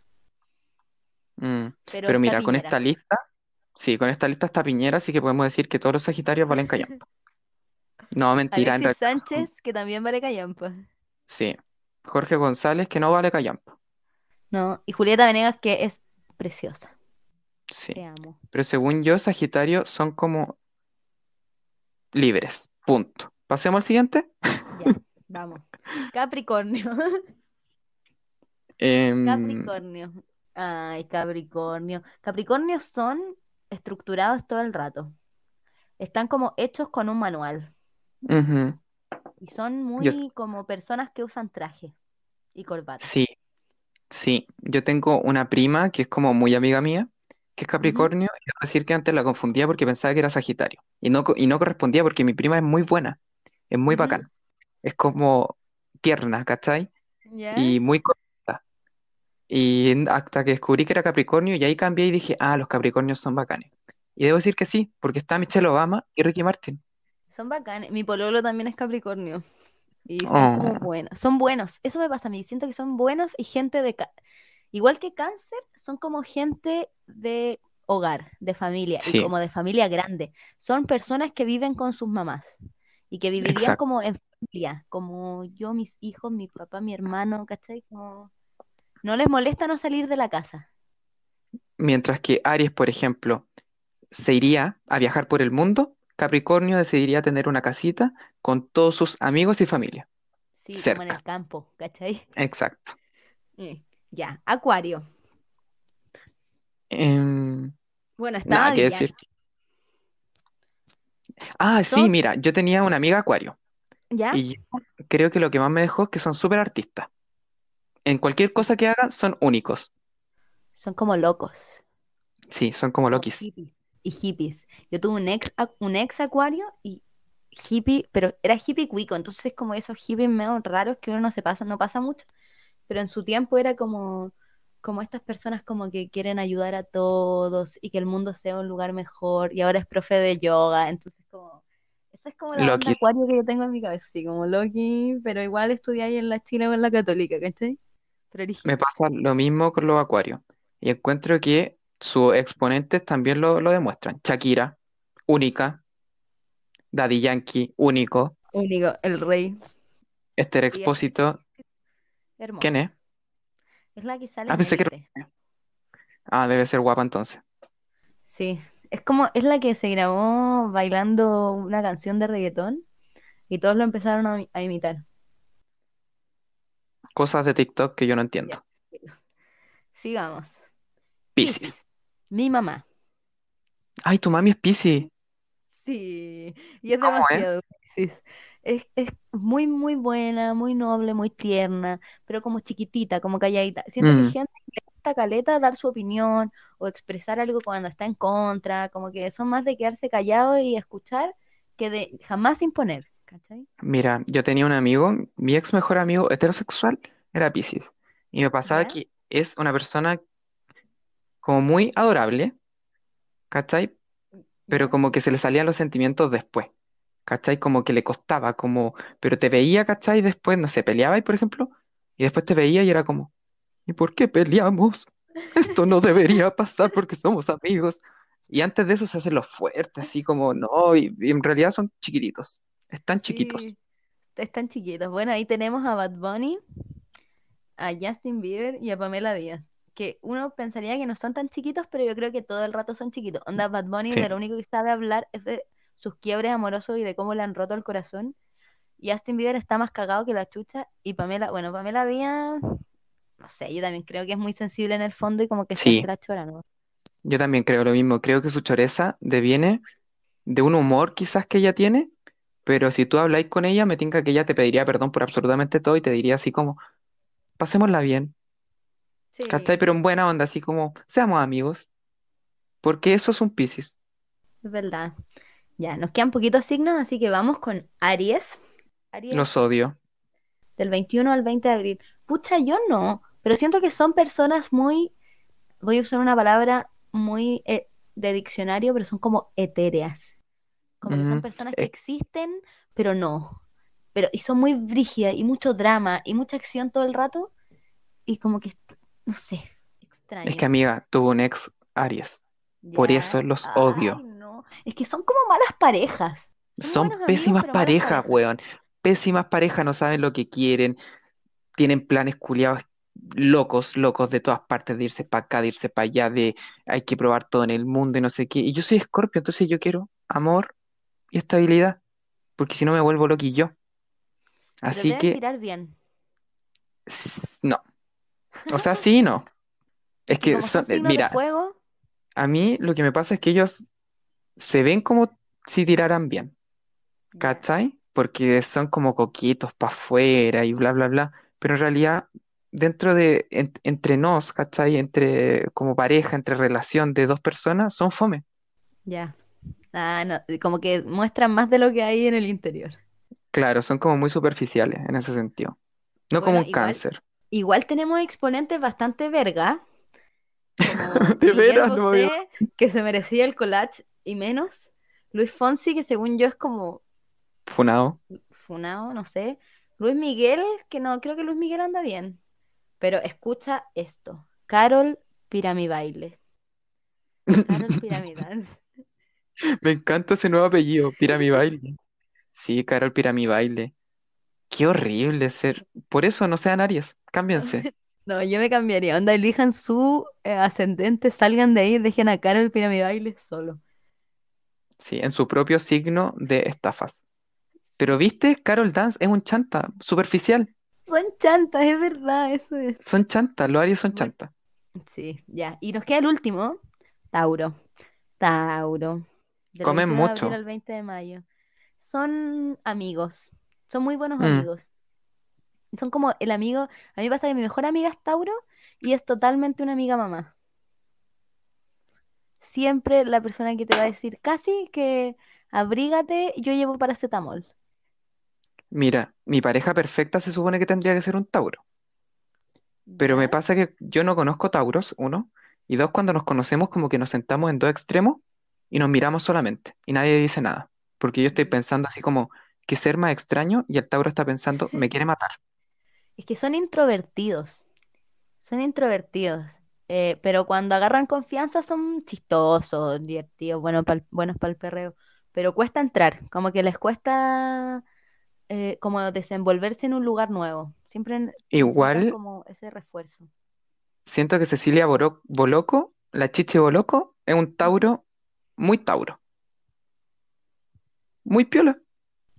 Speaker 2: Mm,
Speaker 1: Pero
Speaker 2: Pero
Speaker 1: está
Speaker 2: mira, con
Speaker 1: Piñera.
Speaker 2: esta lista, sí, con esta lista está Piñera, así que podemos decir que todos los Sagitarios valen callampa. No, mentira, en
Speaker 1: Alexis
Speaker 2: realidad son-
Speaker 1: Sánchez, que también vale callampa.
Speaker 2: sí. Jorge González, que no vale callampa.
Speaker 1: No, y Julieta Venegas, que es preciosa.
Speaker 2: Sí.
Speaker 1: Te amo.
Speaker 2: Pero según yo, Sagitario son como libres. Punto. Pasemos al siguiente.
Speaker 1: Ya, vamos. Capricornio.
Speaker 2: Em,
Speaker 1: Capricornio. Ay, Capricornio. Capricornio son estructurados todo el rato. Están como hechos con un manual. Y son
Speaker 2: Yo,
Speaker 1: muy como personas que usan traje y corbata.
Speaker 2: sí, sí. Yo tengo una prima que es como muy amiga mía, que es Capricornio, y debo decir que antes la confundía porque pensaba que era Sagitario. Y no, y no correspondía porque mi prima es muy buena, es muy
Speaker 1: ujú,
Speaker 2: bacán. Es como tierna, ¿cachai?
Speaker 1: ¿Ya?
Speaker 2: Y muy correcta. Y hasta que descubrí que era Capricornio, y ahí cambié y dije, ah, los Capricornios son bacanes. Y debo decir que sí, porque está Michelle Obama y Ricky Martin.
Speaker 1: Son bacanes. Mi pololo también es Capricornio. Y son como
Speaker 2: Oh,
Speaker 1: buenos. Son buenos. Eso me pasa a mí. Siento que son buenos y gente de... ca- Igual que cáncer, son como gente de hogar, de familia, y como de familia grande. Son personas que viven con sus mamás y que vivirían
Speaker 2: exacto.
Speaker 1: como en familia, como yo, mis hijos, mi papá, mi hermano, ¿cachai? Como no les molesta no salir de la casa.
Speaker 2: Mientras que Aries, por ejemplo, se iría a viajar por el mundo, Capricornio decidiría tener una casita con todos sus amigos y familia,
Speaker 1: Sí, como en el
Speaker 2: cerca.
Speaker 1: campo, ¿cachai?
Speaker 2: Exacto.
Speaker 1: Eh, Ya, Acuario.
Speaker 2: Em,
Speaker 1: Bueno,
Speaker 2: nada
Speaker 1: estaba
Speaker 2: que
Speaker 1: Diana.
Speaker 2: decir. Ah, sí,
Speaker 1: Todo,
Speaker 2: mira, yo tenía una amiga Acuario
Speaker 1: ¿ya?
Speaker 2: y yo creo que lo que más me dejó es que son súper artistas. En cualquier cosa que hagan son únicos.
Speaker 1: son como locos,
Speaker 2: Sí, son como
Speaker 1: como
Speaker 2: Lokis.
Speaker 1: hippies y hippies. Yo tuve un ex, un ex Acuario y hippie, pero era hippie cuico, entonces como esos hippies medio raros que uno no se pasa, no pasa mucho, pero en su tiempo era como, como estas personas como que quieren ayudar a todos y que el mundo sea un lugar mejor y ahora es profe de yoga, entonces como, esa es como la onda acuario que yo tengo en mi cabeza, sí, como Loki, pero igual estudié ahí en la China o en la Católica, ¿cachai? Pero
Speaker 2: Me pasa lo mismo con los Acuarios. Y encuentro que sus exponentes también lo, lo demuestran. Shakira, única. Daddy Yankee, único.
Speaker 1: Único, el rey.
Speaker 2: Esther Expósito, ¿quién
Speaker 1: hermosa.
Speaker 2: es?
Speaker 1: Es la que sale
Speaker 2: Ah,
Speaker 1: en
Speaker 2: pensé que. Ah, debe ser guapa entonces.
Speaker 1: Sí, es como, es la que se grabó bailando una canción de reggaetón y todos lo empezaron a, a imitar.
Speaker 2: Cosas de TikTok que yo no
Speaker 1: Ya,
Speaker 2: entiendo.
Speaker 1: sigamos.
Speaker 2: Piscis.
Speaker 1: Mi mamá.
Speaker 2: Ay, tu mami es Piscis.
Speaker 1: Sí, y es
Speaker 2: ¿Cómo es?
Speaker 1: demasiado Piscis. Es, es muy, muy buena, muy noble, muy tierna, pero como chiquitita, como calladita. Siento que hay
Speaker 2: Mm,
Speaker 1: gente que le gusta caleta dar su opinión o expresar algo cuando está en contra, como que son más de quedarse callado y escuchar que de jamás imponer, ¿cachai?
Speaker 2: Mira, yo tenía un amigo, mi ex mejor amigo heterosexual era Piscis. Y me pasaba
Speaker 1: ¿Ya?
Speaker 2: que es una persona como muy adorable, ¿cachai? Pero como que se le salían los sentimientos después, ¿cachai? Como que le costaba, como, pero te veía, ¿cachai? Después, no sé, peleaba, por ejemplo, y después te veía y era como, ¿y por qué peleamos? Esto no debería pasar porque somos amigos. Y antes de eso se hacen los fuertes, así como, no, y, y en realidad son chiquititos, están chiquitos.
Speaker 1: Están chiquitos. Bueno, ahí tenemos a Bad Bunny, a Justin Bieber y a Pamela Díaz, que uno pensaría que no son tan chiquitos, pero yo creo que todo el rato son chiquitos. Onda, Bad Bunny
Speaker 2: Sí,
Speaker 1: de lo único que sabe hablar es de sus quiebres amorosos y de cómo le han roto el corazón. Y Justin Bieber está más cagado que la chucha. Y Pamela, bueno, Pamela Díaz, no sé, yo también creo que es muy sensible en el fondo y como que se
Speaker 2: sí,
Speaker 1: la chora, ¿no?
Speaker 2: yo también creo lo mismo. Creo que su choreza deviene de un humor quizás que ella tiene, pero si tú habláis con ella, me tinca que ella te pediría perdón por absolutamente todo y te diría así como, pasémosla bien, ¿cachai?
Speaker 1: Sí,
Speaker 2: Pero en buena onda, así como, seamos amigos, porque eso es un Piscis.
Speaker 1: es verdad. Ya, nos quedan poquitos signos, así que vamos con Aries. Aries
Speaker 2: Los odio.
Speaker 1: del 21 al 20 de abril. Pucha, yo no, pero siento que son personas muy, voy a usar una palabra muy eh, de diccionario, pero son como etéreas. Como que son
Speaker 2: Mm,
Speaker 1: personas que existen, pero no. Pero, y son muy brígidas y mucho drama y mucha acción todo el rato y como que, no sé,
Speaker 2: es que
Speaker 1: extraño.
Speaker 2: amiga, tuvo un ex Aries, por eso los
Speaker 1: ay,
Speaker 2: odio.
Speaker 1: no. Es que son como malas parejas. Son
Speaker 2: Son
Speaker 1: buenos amigos,
Speaker 2: pésimas parejas,
Speaker 1: parejas.
Speaker 2: weón. Pésimas parejas, no saben lo que quieren, tienen planes culiados locos, locos de todas partes, de irse para acá, de irse para allá, de hay que probar todo en el mundo y no sé qué. Y yo soy Escorpio, entonces yo quiero amor y estabilidad, porque si no me vuelvo loquillo. Así que,
Speaker 1: tirar bien.
Speaker 2: no. O sea, sí y no. Es
Speaker 1: que son
Speaker 2: eh, mira,
Speaker 1: fuego,
Speaker 2: a mí lo que me pasa es que ellos se ven como si tiraran bien. ¿cachai? Porque son como coquitos para afuera y bla, bla, bla. Pero en realidad, dentro de, en- entre nos, ¿cachai? Entre, como pareja, entre relación de dos personas, son fome.
Speaker 1: Ya. Ah, no, como que muestran más de lo que hay en el interior.
Speaker 2: Claro, son como muy superficiales en ese sentido. No como un
Speaker 1: igual,
Speaker 2: cáncer.
Speaker 1: Igual tenemos exponentes bastante verga, como
Speaker 2: De veras, no
Speaker 1: que se merecía el collage y menos. Luis Fonsi, que según yo es como
Speaker 2: Funado.
Speaker 1: funao, no sé. Luis Miguel, que no, creo que Luis Miguel anda bien. Pero escucha esto. Carol Pirami Baile. Carol Piramidance.
Speaker 2: Me encanta ese nuevo apellido, Piramibaile. Sí, Carol Piramibaile. Qué horrible ser. Por eso no sean Aries, cámbiense.
Speaker 1: No, yo me cambiaría. Onda, elijan su eh, ascendente, salgan de ahí, dejen a Carol Piramidale solo.
Speaker 2: Sí, en su propio signo de estafas. Pero viste, Carol Dance es un chanta, superficial.
Speaker 1: Son chantas, es verdad, eso es.
Speaker 2: Son chantas, los Aries son
Speaker 1: Bueno,
Speaker 2: chantas.
Speaker 1: sí, ya. Y nos queda el último, Tauro. Tauro. Del
Speaker 2: Comen
Speaker 1: 21 de abril
Speaker 2: mucho.
Speaker 1: al 20 de mayo. Son amigos. Son muy buenos
Speaker 2: Mm,
Speaker 1: amigos. Son como el amigo. A mí pasa que mi mejor amiga es Tauro y es totalmente una amiga mamá. Siempre la persona que te va a decir casi que abrígate, yo llevo paracetamol.
Speaker 2: Mira, mi pareja perfecta se supone que tendría que ser un Tauro. Pero me
Speaker 1: ¿Ya?
Speaker 2: pasa que yo no conozco Tauros, uno, y dos, cuando nos conocemos como que nos sentamos en dos extremos y nos miramos solamente y nadie dice nada. Porque yo estoy pensando así como que ser más extraño y el Tauro está pensando, me quiere matar.
Speaker 1: Es que son introvertidos. Son introvertidos. Eh, pero cuando agarran confianza son chistosos, divertidos, bueno, pa'l- buenos para el perreo. Pero cuesta entrar, como que les cuesta eh, como desenvolverse en un lugar nuevo. Siempre
Speaker 2: Igual
Speaker 1: como ese refuerzo.
Speaker 2: siento que Cecilia Boro- Boloco, la Chichi Boloco, es un. Tauro muy Tauro, muy piola.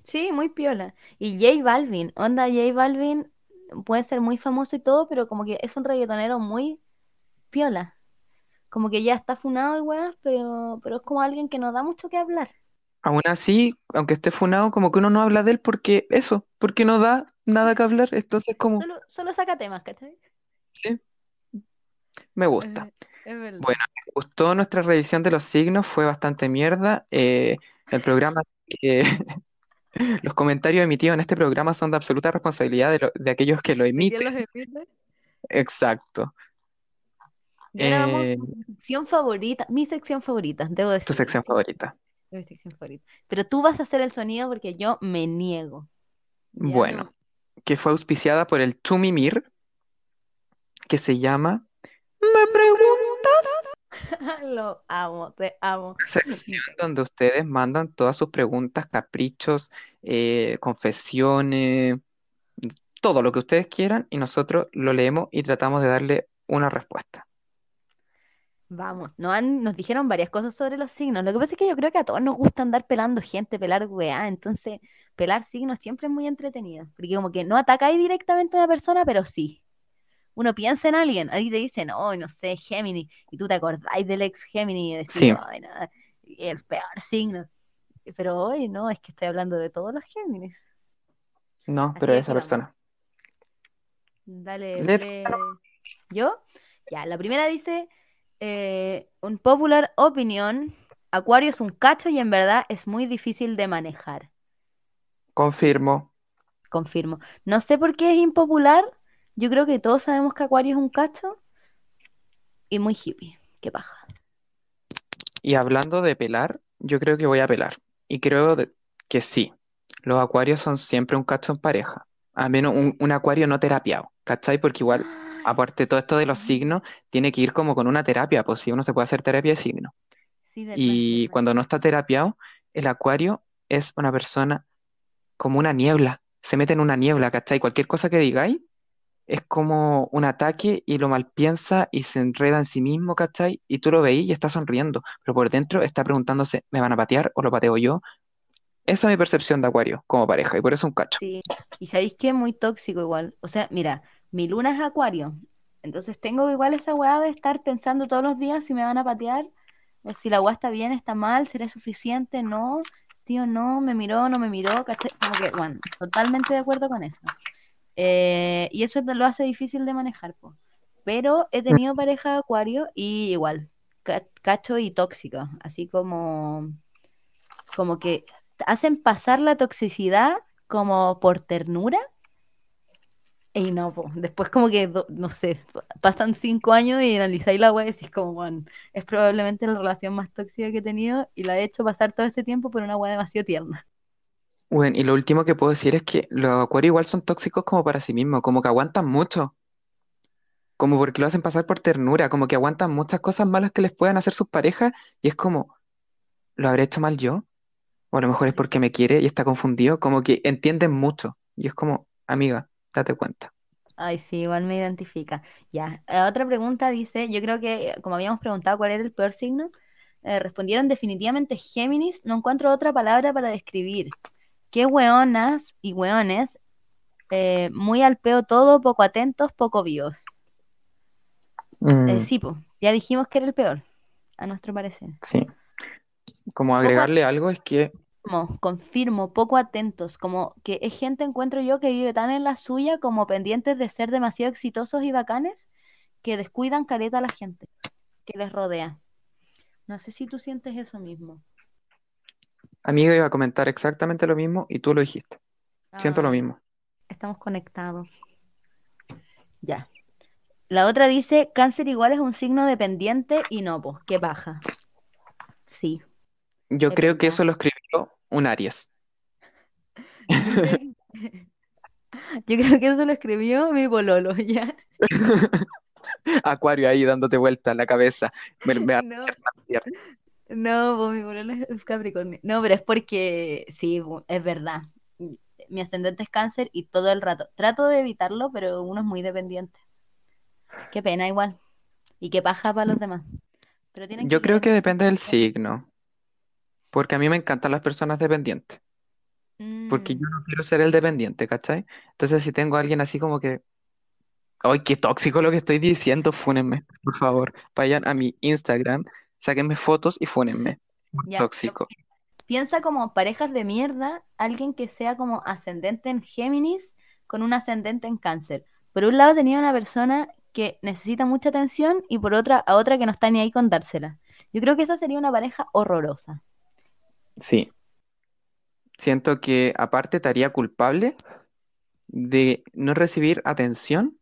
Speaker 1: Sí, muy piola. Y J Balvin, onda J Balvin puede ser muy famoso y todo, pero como que es un reggaetonero muy piola. Como que ya está funado y weas, pero, pero es como alguien que no da mucho que hablar.
Speaker 2: Aún así, aunque esté funado, como que uno no habla de él porque eso, porque no da nada que hablar. Entonces, como,
Speaker 1: Solo, solo saca temas, ¿cachai?
Speaker 2: sí, me gusta.
Speaker 1: Eh, es verdad.
Speaker 2: Bueno, me gustó nuestra revisión de los signos, fue bastante mierda. Eh, el programa, que los comentarios emitidos en este programa son de absoluta responsabilidad de, lo- de aquellos que lo
Speaker 1: ¿De quién
Speaker 2: emiten.
Speaker 1: los emite?
Speaker 2: Exacto. Eh,
Speaker 1: mi sección favorita, mi sección favorita, debo
Speaker 2: tu
Speaker 1: decirlo,
Speaker 2: sección favorita.
Speaker 1: Mi sección favorita. Pero tú vas a hacer el sonido porque yo me niego. Ya
Speaker 2: Bueno,
Speaker 1: no.
Speaker 2: que fue auspiciada por el Tumimir, que se llama ¿Me preguntas?
Speaker 1: Lo amo, te amo.
Speaker 2: Una sección donde ustedes mandan todas sus preguntas, caprichos, eh, confesiones, todo lo que ustedes quieran y nosotros lo leemos y tratamos de darle una respuesta.
Speaker 1: Vamos, nos, han- nos dijeron varias cosas sobre los signos. Lo que pasa es que yo creo que a todos nos gusta andar pelando gente, pelar weá. Entonces, pelar signos siempre es muy entretenido. Porque como que no atacáis directamente a una persona, pero sí. Uno piensa en alguien, ahí te dicen, oh, no sé, Géminis, y tú te acordáis del ex Géminis y decís,
Speaker 2: Sí,
Speaker 1: ay, no, el peor signo. Pero hoy no, es que estoy hablando de todos los Géminis.
Speaker 2: no,
Speaker 1: Así
Speaker 2: pero
Speaker 1: que
Speaker 2: esa persona.
Speaker 1: Dale,
Speaker 2: lee.
Speaker 1: ¿Yo? Ya, la primera dice, eh, un popular opinion, Acuario es un cacho y en verdad es muy difícil de manejar.
Speaker 2: Confirmo.
Speaker 1: Confirmo. No sé por qué es impopular. Yo creo que todos sabemos que Acuario es un cacho y muy hippie. Qué paja.
Speaker 2: Y hablando de pelar, yo creo que voy a pelar. Y creo de- que sí, los acuarios son siempre un cacho en pareja. A menos un, un acuario no terapiado, ¿cachai? Porque igual,
Speaker 1: Ay,
Speaker 2: aparte de todo esto de los signos, tiene que ir como con una terapia, pues si uno se puede hacer terapia de signos.
Speaker 1: sí, verdad,
Speaker 2: Y
Speaker 1: verdad.
Speaker 2: cuando no está terapiado, el acuario es una persona como una niebla, se mete en una niebla, ¿cachai? Cualquier cosa que digáis es como un ataque y lo malpiensa y se enreda en sí mismo, ¿cachai? Y tú lo veís y está sonriendo, pero por dentro está preguntándose, ¿me van a patear o lo pateo yo? Esa es mi percepción de acuario como pareja y por eso un cacho.
Speaker 1: Sí. Y sabéis que es muy tóxico igual. O sea, mira, mi luna es Acuario. Entonces tengo igual esa weá de estar pensando todos los días si me van a patear, o si la weá está bien, está mal, será suficiente, no, sí o no, me miró, no me miró, ¿cachai? Como que, bueno, totalmente de acuerdo con eso. Eh, y eso lo hace difícil de manejar, po. Pero he tenido pareja de Acuario y igual, ca- cacho y tóxico, así como, como que hacen pasar la toxicidad como por ternura. Y no, po. Después como que, no sé, pasan cinco años y analizáis la wea y decís como, bueno, es probablemente la relación más tóxica que he tenido y la he hecho pasar todo ese tiempo por una wea demasiado tierna.
Speaker 2: Bueno, y lo último que puedo decir es que los acuarios igual son tóxicos como para sí mismos, como que aguantan mucho. como porque lo hacen pasar por ternura, como que aguantan muchas cosas malas que les puedan hacer sus parejas y es como, ¿lo habré hecho mal yo? O a lo mejor es porque me quiere y está confundido, como que entienden mucho y es como, amiga, date cuenta.
Speaker 1: Ay, sí, igual me identifica. Ya, la otra pregunta dice, yo creo que como habíamos preguntado cuál era el peor signo, eh, respondieron definitivamente Géminis, no encuentro otra palabra para describir. Qué hueonas y hueones, eh, muy al peo todo, poco atentos, poco vivos. Eh,
Speaker 2: Mm,
Speaker 1: sí, pues, ya dijimos que era el peor, a nuestro parecer.
Speaker 2: sí, como
Speaker 1: Poco
Speaker 2: agregarle algo es que,
Speaker 1: Confirmo, confirmo, poco atentos, como que es gente, encuentro yo, que vive tan en la suya como pendientes de ser demasiado exitosos y bacanes que descuidan careta a la gente que les rodea. No sé si tú sientes eso mismo.
Speaker 2: Amiga, iba a comentar exactamente lo mismo y tú lo dijiste. Siento lo
Speaker 1: Ah,
Speaker 2: mismo.
Speaker 1: estamos conectados. Ya. La otra dice, cáncer igual es un signo dependiente y no, pues, qué paja. Sí,
Speaker 2: Yo
Speaker 1: es
Speaker 2: creo que
Speaker 1: verdad.
Speaker 2: eso lo escribió un Aries.
Speaker 1: Yo creo, yo creo que eso lo escribió mi pololo, ¿ya?
Speaker 2: Acuario ahí dándote vuelta en la cabeza. Me, me va a
Speaker 1: No,
Speaker 2: arder.
Speaker 1: No, pues mi pololo es Capricornio. No, pero es porque, sí, es verdad. Mi ascendente es cáncer y todo el rato. Trato de evitarlo, pero uno es muy dependiente. Qué pena igual. Y qué paja para los demás. Pero tienen que
Speaker 2: Yo creo que depende del signo, porque a mí me encantan las personas dependientes, porque yo
Speaker 1: Mm,
Speaker 2: no quiero ser el dependiente, ¿cachai? Entonces si tengo a alguien así como que, ¡ay, qué tóxico lo que estoy diciendo! Fúnenme, por favor. Vayan a mi Instagram, sáquenme fotos y fúnenme.
Speaker 1: Ya,
Speaker 2: tóxico.
Speaker 1: piensa como parejas de mierda, alguien que sea como ascendente en Géminis con un ascendente en Cáncer. Por un lado tenía una persona que necesita mucha atención y por otra a otra que no está ni ahí con dársela. Yo creo que esa sería una pareja horrorosa.
Speaker 2: Sí, siento que aparte te haría culpable de no recibir atención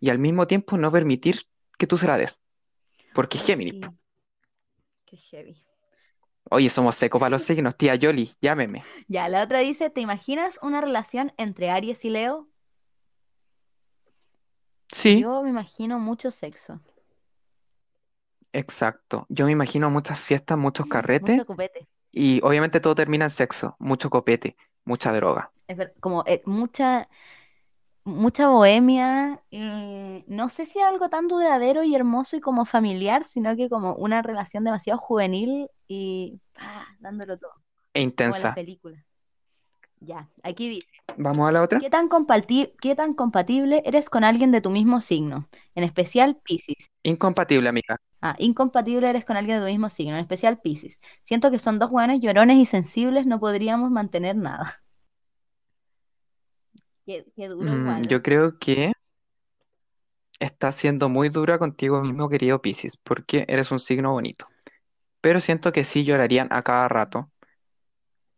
Speaker 2: y al mismo tiempo no permitir que tú se la des, porque es Géminis.
Speaker 1: sí. Qué heavy.
Speaker 2: Oye, somos secos para los signos, tía Yoli, llámeme.
Speaker 1: Ya, la otra dice, ¿te imaginas una relación entre Aries y Leo?
Speaker 2: Sí,
Speaker 1: Yo me imagino mucho sexo,
Speaker 2: exacto. Yo me imagino muchas fiestas, muchos carretes
Speaker 1: mucho copete.
Speaker 2: y obviamente todo termina en sexo, mucho copete, mucha droga.
Speaker 1: Es ver- como eh, mucha, mucha bohemia. y no sé si algo tan duradero y hermoso y como familiar, sino que como una relación demasiado juvenil y ah, dándolo todo,
Speaker 2: E intensa.
Speaker 1: películas. Ya, aquí dice,
Speaker 2: ¿Vamos a la otra?
Speaker 1: ¿qué tan qué tan compatible eres con alguien de tu mismo signo? En especial Piscis.
Speaker 2: Incompatible, amiga.
Speaker 1: Ah, incompatible eres con alguien de tu mismo signo, en especial Piscis. Siento que son dos hueones llorones y sensibles, no podríamos mantener nada. Qué, qué duro
Speaker 2: Mm, yo creo que estás siendo muy dura contigo mismo, querido Piscis, porque eres un signo bonito. Pero siento que sí llorarían a cada rato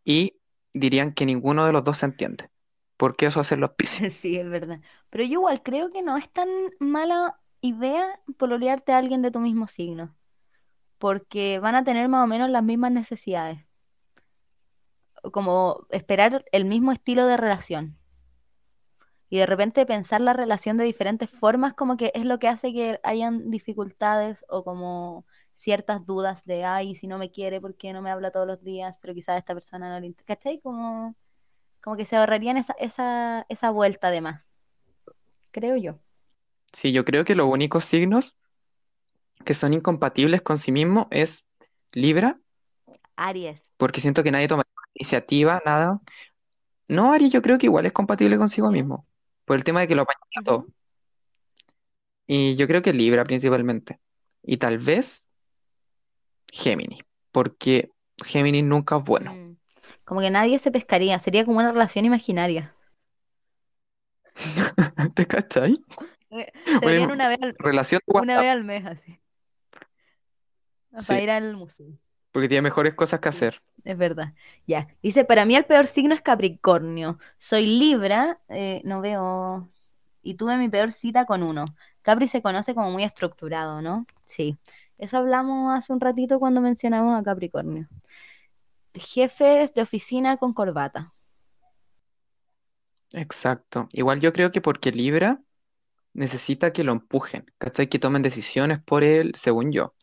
Speaker 2: y dirían que ninguno de los dos se entiende. Porque eso hacen los Piscis.
Speaker 1: Sí, es verdad. Pero yo igual creo que no es tan mala idea pololearte a alguien de tu mismo signo, porque van a tener más o menos las mismas necesidades, como esperar el mismo estilo de relación. Y de repente pensar la relación de diferentes formas como que es lo que hace que hayan dificultades o como ciertas dudas de, ay, si no me quiere, ¿por qué no me habla todos los días? Pero quizás a esta persona no le interesa. ¿Cachai? Como, como que se ahorrarían esa, esa, esa vuelta de más, creo yo.
Speaker 2: Sí, yo creo que los únicos signos que son incompatibles con sí mismo es Libra,
Speaker 1: Aries.
Speaker 2: porque siento que nadie toma iniciativa, nada. No, Aries, yo creo que igual es compatible consigo mismo, por el tema de que lo apaña todo.
Speaker 1: Ujú.
Speaker 2: Y yo creo que Libra principalmente. Y tal vez Géminis, porque Géminis nunca es bueno.
Speaker 1: Mm. Como que nadie se pescaría, sería como una relación imaginaria.
Speaker 2: ¿Te cachai?
Speaker 1: Eh, Se
Speaker 2: Una
Speaker 1: vez al,
Speaker 2: relación de
Speaker 1: una
Speaker 2: WhatsApp,
Speaker 1: vez al mes así, para
Speaker 2: sí,
Speaker 1: ir al museo.
Speaker 2: porque tiene mejores cosas que
Speaker 1: Sí,
Speaker 2: hacer.
Speaker 1: Es verdad. Ya. Dice, para mí el peor signo es Capricornio. Soy Libra, eh, no veo. Y tuve mi peor cita con uno. Capri se conoce como muy estructurado, ¿no? Sí. Eso hablamos hace un ratito cuando mencionamos a Capricornio. Jefes de oficina con corbata.
Speaker 2: Exacto. Igual yo creo que porque Libra necesita que lo empujen, ¿cachai? Que tomen decisiones por él, según yo.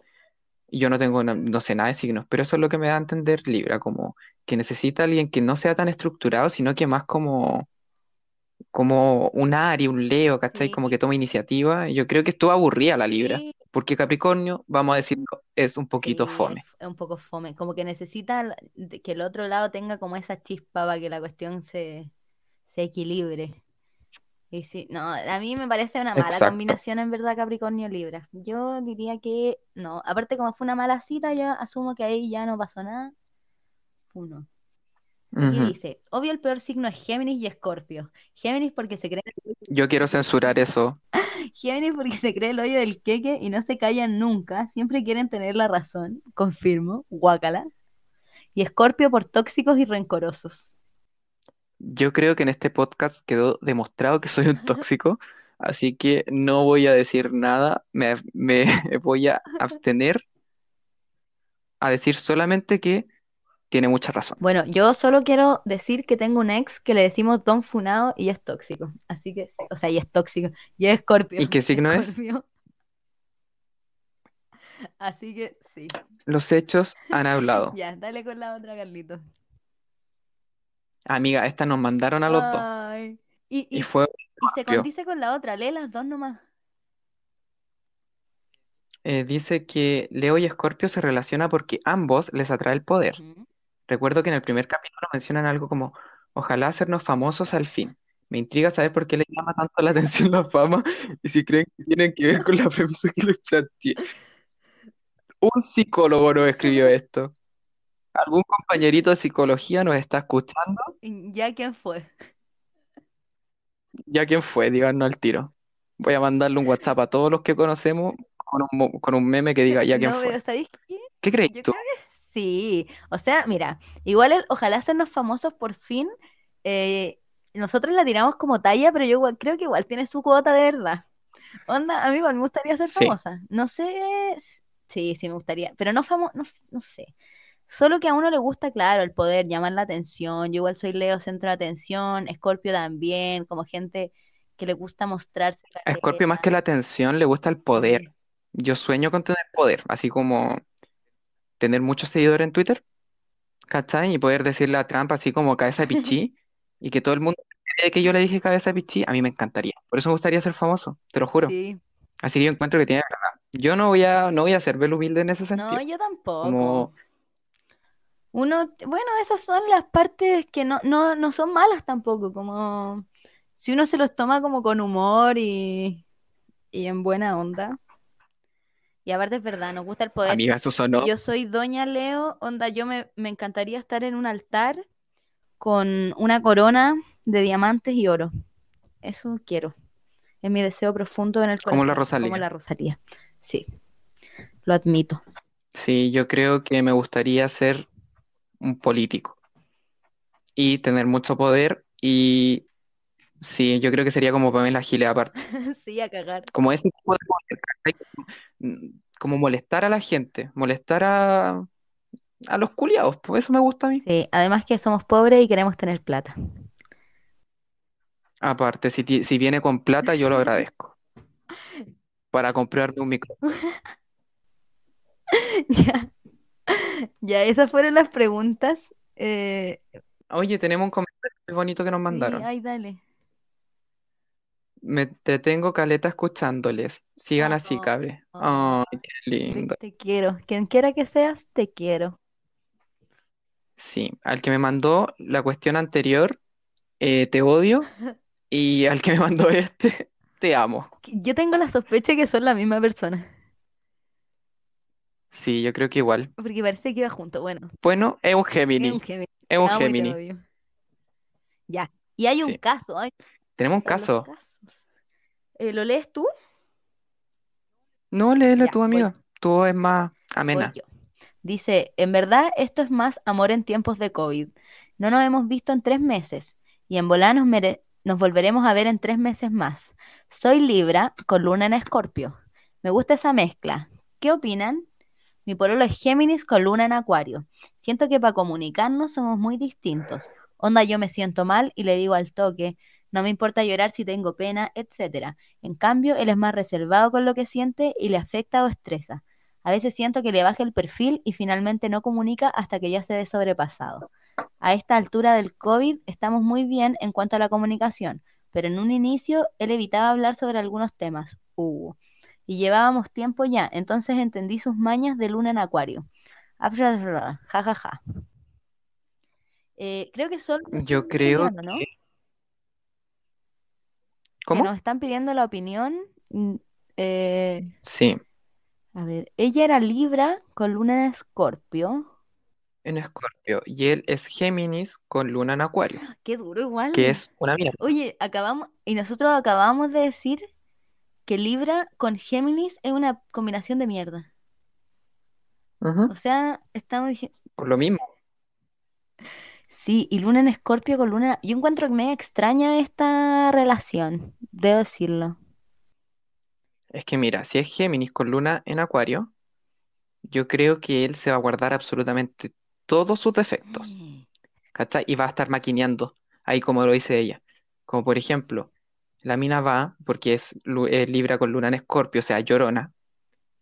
Speaker 2: Y Yo no tengo, no, sé nada de signos, pero eso es lo que me da a entender Libra, como que necesita alguien que no sea tan estructurado, sino que más como, como un Aries, un Leo, ¿cachai? Como que toma iniciativa. Y Yo creo que estuvo aburrida la Libra,
Speaker 1: sí,
Speaker 2: porque Capricornio, vamos a decirlo, es un poquito
Speaker 1: sí,
Speaker 2: fome.
Speaker 1: es un poco fome. Como que necesita que el otro lado tenga como esa chispa para que la cuestión se, se equilibre. Y sí, no, a mí me parece una mala
Speaker 2: Exacto.
Speaker 1: combinación en verdad Capricornio-Libra. Yo diría que no. Aparte, como fue una mala cita, yo asumo que ahí ya no pasó nada. Uno.
Speaker 2: Ujú.
Speaker 1: dice, obvio el peor signo es Géminis y Escorpio. Géminis porque se cree
Speaker 2: Yo quiero censurar eso.
Speaker 1: Géminis porque se cree el hoyo del queque y no se callan nunca, siempre quieren tener la razón, confirmo, guácala. Y Escorpio por tóxicos y rencorosos.
Speaker 2: Yo creo que en este podcast quedó demostrado que soy un tóxico, así que no voy a decir nada, me, me voy a abstener a decir solamente que tiene mucha razón.
Speaker 1: Bueno, yo solo quiero decir que tengo un ex que le decimos Don Funao y es tóxico. Así que, o sea, y es tóxico. Y es Escorpio.
Speaker 2: ¿Y qué signo es?
Speaker 1: Escorpio. Así que sí.
Speaker 2: Los hechos han hablado.
Speaker 1: Ya, dale con la otra, Carlito.
Speaker 2: Amiga, esta nos mandaron a los dos.
Speaker 1: Y,
Speaker 2: y
Speaker 1: y,
Speaker 2: fue
Speaker 1: y se condice con la otra, lee las dos nomás.
Speaker 2: Eh, dice que Leo y Escorpio se relacionan porque ambos les atrae el poder. Recuerdo que en el primer capítulo mencionan algo como, ojalá hacernos famosos al fin. Me intriga saber por qué les llama tanto la atención la fama y si creen que tienen que ver con la premisa que les planteé. Un psicólogo nos escribió esto. ¿Algún compañerito de psicología nos está escuchando?
Speaker 1: ¿Ya quién fue?
Speaker 2: ¿Ya quién fue? Díganos al tiro. Voy a mandarle un WhatsApp a todos los que conocemos con un, mo- con un meme que diga, ¿ya quién
Speaker 1: No, pero
Speaker 2: fue?
Speaker 1: ¿sabéis qué?
Speaker 2: ¿Qué crees
Speaker 1: Yo
Speaker 2: tú?
Speaker 1: creo que sí. O sea, mira, igual el ojalá hacernos famosos por fin. eh, nosotros la tiramos como talla, pero yo igual- creo que igual tiene su cuota de verdad. Onda, a mí igual me gustaría ser
Speaker 2: Sí,
Speaker 1: famosa. No sé. s- Sí, sí me gustaría. Pero no famosa, no, s- no sé. Solo que a uno le gusta, claro, el poder, llamar la atención. Yo igual soy Leo, centro de atención. Escorpio también, como gente que le gusta mostrarse
Speaker 2: a Scorpio más que la atención le gusta el poder. Yo sueño con tener poder, así como tener muchos seguidores en Twitter, ¿cachai? Y poder decirle a Trump así como cabeza de pichí y que todo el mundo cree que yo le dije cabeza de pichí, a mí me encantaría. Por eso me gustaría ser famoso, te lo juro.
Speaker 1: sí.
Speaker 2: Así que yo encuentro que tiene verdad. Yo no voy a, no voy a ser humilde en ese
Speaker 1: No,
Speaker 2: sentido.
Speaker 1: yo tampoco.
Speaker 2: Como,
Speaker 1: Uno, bueno, esas son las partes que no, no, no son malas tampoco, como si uno se los toma como con humor y, y en buena onda. Y aparte es verdad, nos gusta el poder.
Speaker 2: amiga, eso sonó.
Speaker 1: Yo soy Doña Leo, onda, yo me, me encantaría estar en un altar con una corona de diamantes y oro. Eso quiero. Es mi deseo profundo en el
Speaker 2: Como la
Speaker 1: corazón, como
Speaker 2: Rosalía.
Speaker 1: la Rosalía. Sí, lo admito.
Speaker 2: Sí, yo creo que me gustaría ser un político y tener mucho poder y sí, yo creo que sería como Pamela Giles aparte.
Speaker 1: Sí, a cagar.
Speaker 2: Como ese tipo de Como molestar a la gente, molestar a, a los culiados, pues eso me gusta a mí.
Speaker 1: Sí, además que somos pobres y queremos tener plata.
Speaker 2: Aparte, si, si viene con plata, yo lo agradezco. Para comprarme un micrófono.
Speaker 1: Ya, ya, esas fueron las preguntas. Eh,
Speaker 2: Oye, tenemos un comentario muy bonito que nos
Speaker 1: sí,
Speaker 2: mandaron.
Speaker 1: ay, dale.
Speaker 2: Me entretengo caleta escuchándoles. Sigan así,
Speaker 1: Oh,
Speaker 2: cabre.
Speaker 1: oh,
Speaker 2: Ay, qué lindo.
Speaker 1: te quiero. Quien quiera que seas, te quiero.
Speaker 2: Sí, al que me mandó la cuestión anterior, eh, te odio. Y al que me mandó este, te amo.
Speaker 1: Yo tengo la sospecha que son la misma persona,
Speaker 2: Sí, yo creo que igual.
Speaker 1: porque parece que iba junto. Bueno,
Speaker 2: Bueno, es un
Speaker 1: es un
Speaker 2: Gemini. Es un Gemini.
Speaker 1: Ya. Y hay un
Speaker 2: Sí.
Speaker 1: caso. ay,
Speaker 2: Tenemos un
Speaker 1: los
Speaker 2: caso.
Speaker 1: casos. Eh, ¿lo lees tú?
Speaker 2: No, léele
Speaker 1: Ya,
Speaker 2: tú,
Speaker 1: voy.
Speaker 2: amiga. Tu voz es más
Speaker 1: Voy
Speaker 2: amena.
Speaker 1: yo. Dice, en verdad esto es más amor en tiempos de COVID. No nos hemos visto en tres meses y en volar nos, mere- nos volveremos a ver en tres meses más. Soy Libra con luna en Escorpio. Me gusta esa mezcla. ¿Qué opinan? Mi pololo es Géminis con luna en Acuario. Siento que para comunicarnos somos muy distintos. Onda, yo me siento mal y le digo al toque, No me importa llorar si tengo pena, etcétera. En cambio, él es más reservado con lo que siente y le afecta o estresa. A veces siento que le baja el perfil y finalmente no comunica hasta que ya se ve sobrepasado. A esta altura del COVID estamos muy bien en cuanto a la comunicación, pero en un inicio él evitaba hablar sobre algunos temas. Uh, y llevábamos tiempo ya, entonces entendí sus mañas de luna en acuario. Ja, ja, ja. Eh, creo que solo
Speaker 2: Yo creo
Speaker 1: pidiendo, ¿no?
Speaker 2: que...
Speaker 1: Que nos
Speaker 2: ¿Cómo?
Speaker 1: están pidiendo la opinión. mm, eh,
Speaker 2: Sí,
Speaker 1: a ver, ella era Libra con luna en Escorpio.
Speaker 2: en Escorpio. Y él es Géminis con luna en Acuario,
Speaker 1: Qué duro
Speaker 2: que
Speaker 1: igual.
Speaker 2: es una mierda.
Speaker 1: Oye, acabamos, y nosotros acabamos de decir que Libra con Géminis es una combinación de mierda. O sea, estamos diciendo,
Speaker 2: Por lo mismo.
Speaker 1: sí, y Luna en Escorpio con Luna, yo encuentro que me extraña esta relación, debo decirlo.
Speaker 2: Es que mira, si es Géminis con luna en Acuario, yo creo que él se va a guardar absolutamente todos sus defectos,
Speaker 1: Mm.
Speaker 2: ¿cachai? Y va a estar maquineando, ahí como lo dice ella. Como por ejemplo, la mina va, porque es, es Libra con luna en Escorpio, o sea, llorona,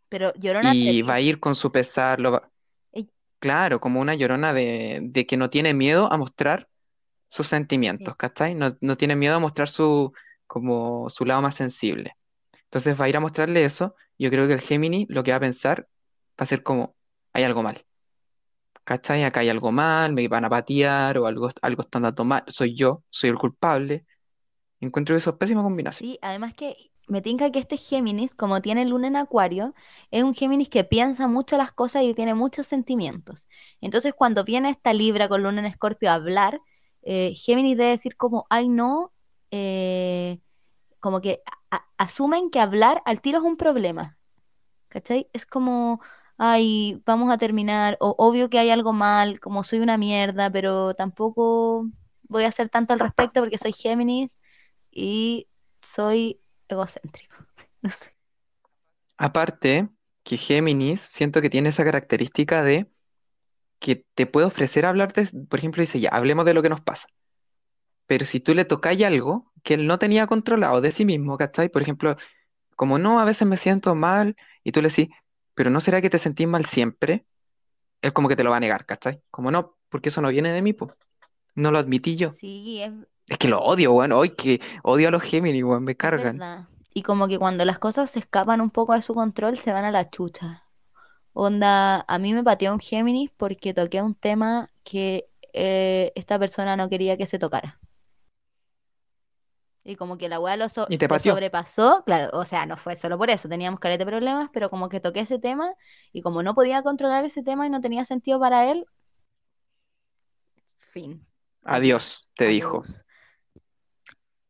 Speaker 1: Pero Llorona
Speaker 2: y va a ir con su pesar, lo va-
Speaker 1: Ey,
Speaker 2: claro, como una llorona de, de que no tiene miedo a mostrar sus
Speaker 1: sí.
Speaker 2: sentimientos, ¿cachai? No, no tiene miedo a mostrar su, como su lado más sensible. Entonces va a ir a mostrarle eso. Yo creo que el Géminis lo que va a pensar va a ser como, hay algo mal, ¿cachai? Acá hay algo mal, me van a patear o algo, algo está andando mal, soy yo, soy el culpable. Encuentro eso es pésima combinación.
Speaker 1: Sí, además que me tinca que este Géminis, como tiene luna en Acuario, es un Géminis que piensa mucho las cosas y tiene muchos sentimientos. Entonces, cuando viene esta Libra con luna en Escorpio a hablar, eh, Géminis debe decir como, ay no, eh, como que asumen que hablar al tiro es un problema, ¿cachai? Es como, ay, vamos a terminar, o obvio que hay algo mal, como soy una mierda, pero tampoco voy a hacer tanto al respecto porque soy Géminis y soy egocéntrico. No sé.
Speaker 2: Aparte, que Géminis siento que tiene esa característica de que te puede ofrecer hablar de, por ejemplo, dice, ya, hablemos de lo que nos pasa. Pero si tú le tocáis algo que él no tenía controlado de sí mismo, ¿cachai? Por ejemplo, como no, a veces me siento mal, y tú le decís, pero ¿no será que te sentís mal siempre? Él como que te lo va a negar, ¿cachai? Como no, porque eso no viene de mí, pues. No lo admití yo.
Speaker 1: Sí, es,
Speaker 2: Es que lo odio, weón. Hoy que odio a los Géminis, weón, me cargan.
Speaker 1: verdad. Y como que cuando las cosas se escapan un poco de su control, se van a la chucha. Onda, a mí me pateó un Géminis porque toqué un tema que eh, esta persona no quería que se tocara. Y como que la weá lo, so-
Speaker 2: Y te
Speaker 1: lo
Speaker 2: pateó.
Speaker 1: sobrepasó, claro, o sea, no fue solo por eso, teníamos caleta de problemas, pero como que toqué ese tema y como no podía controlar ese tema y no tenía sentido para él, fin, adiós,
Speaker 2: Adiós, te dijo.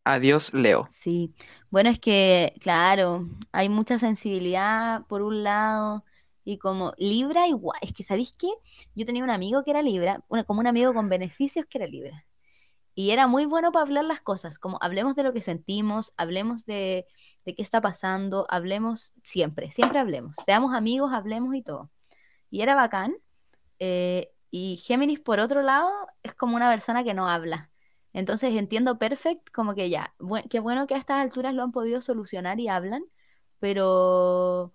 Speaker 1: Adiós.
Speaker 2: Leo.
Speaker 1: Sí, bueno, es que, claro, hay mucha sensibilidad por un lado y como Libra igual, es que, ¿sabéis qué? Yo tenía un amigo que era Libra, una, como un amigo con beneficios que era Libra. Y era muy bueno para hablar las cosas, como hablemos de lo que sentimos, hablemos de, de qué está pasando, hablemos siempre, siempre hablemos, seamos amigos, hablemos y todo. Y era bacán. eh, y Géminis, por otro lado, es como una persona que no habla. Entonces entiendo perfect, como que ya, qué bueno que a estas alturas lo han podido solucionar y hablan, pero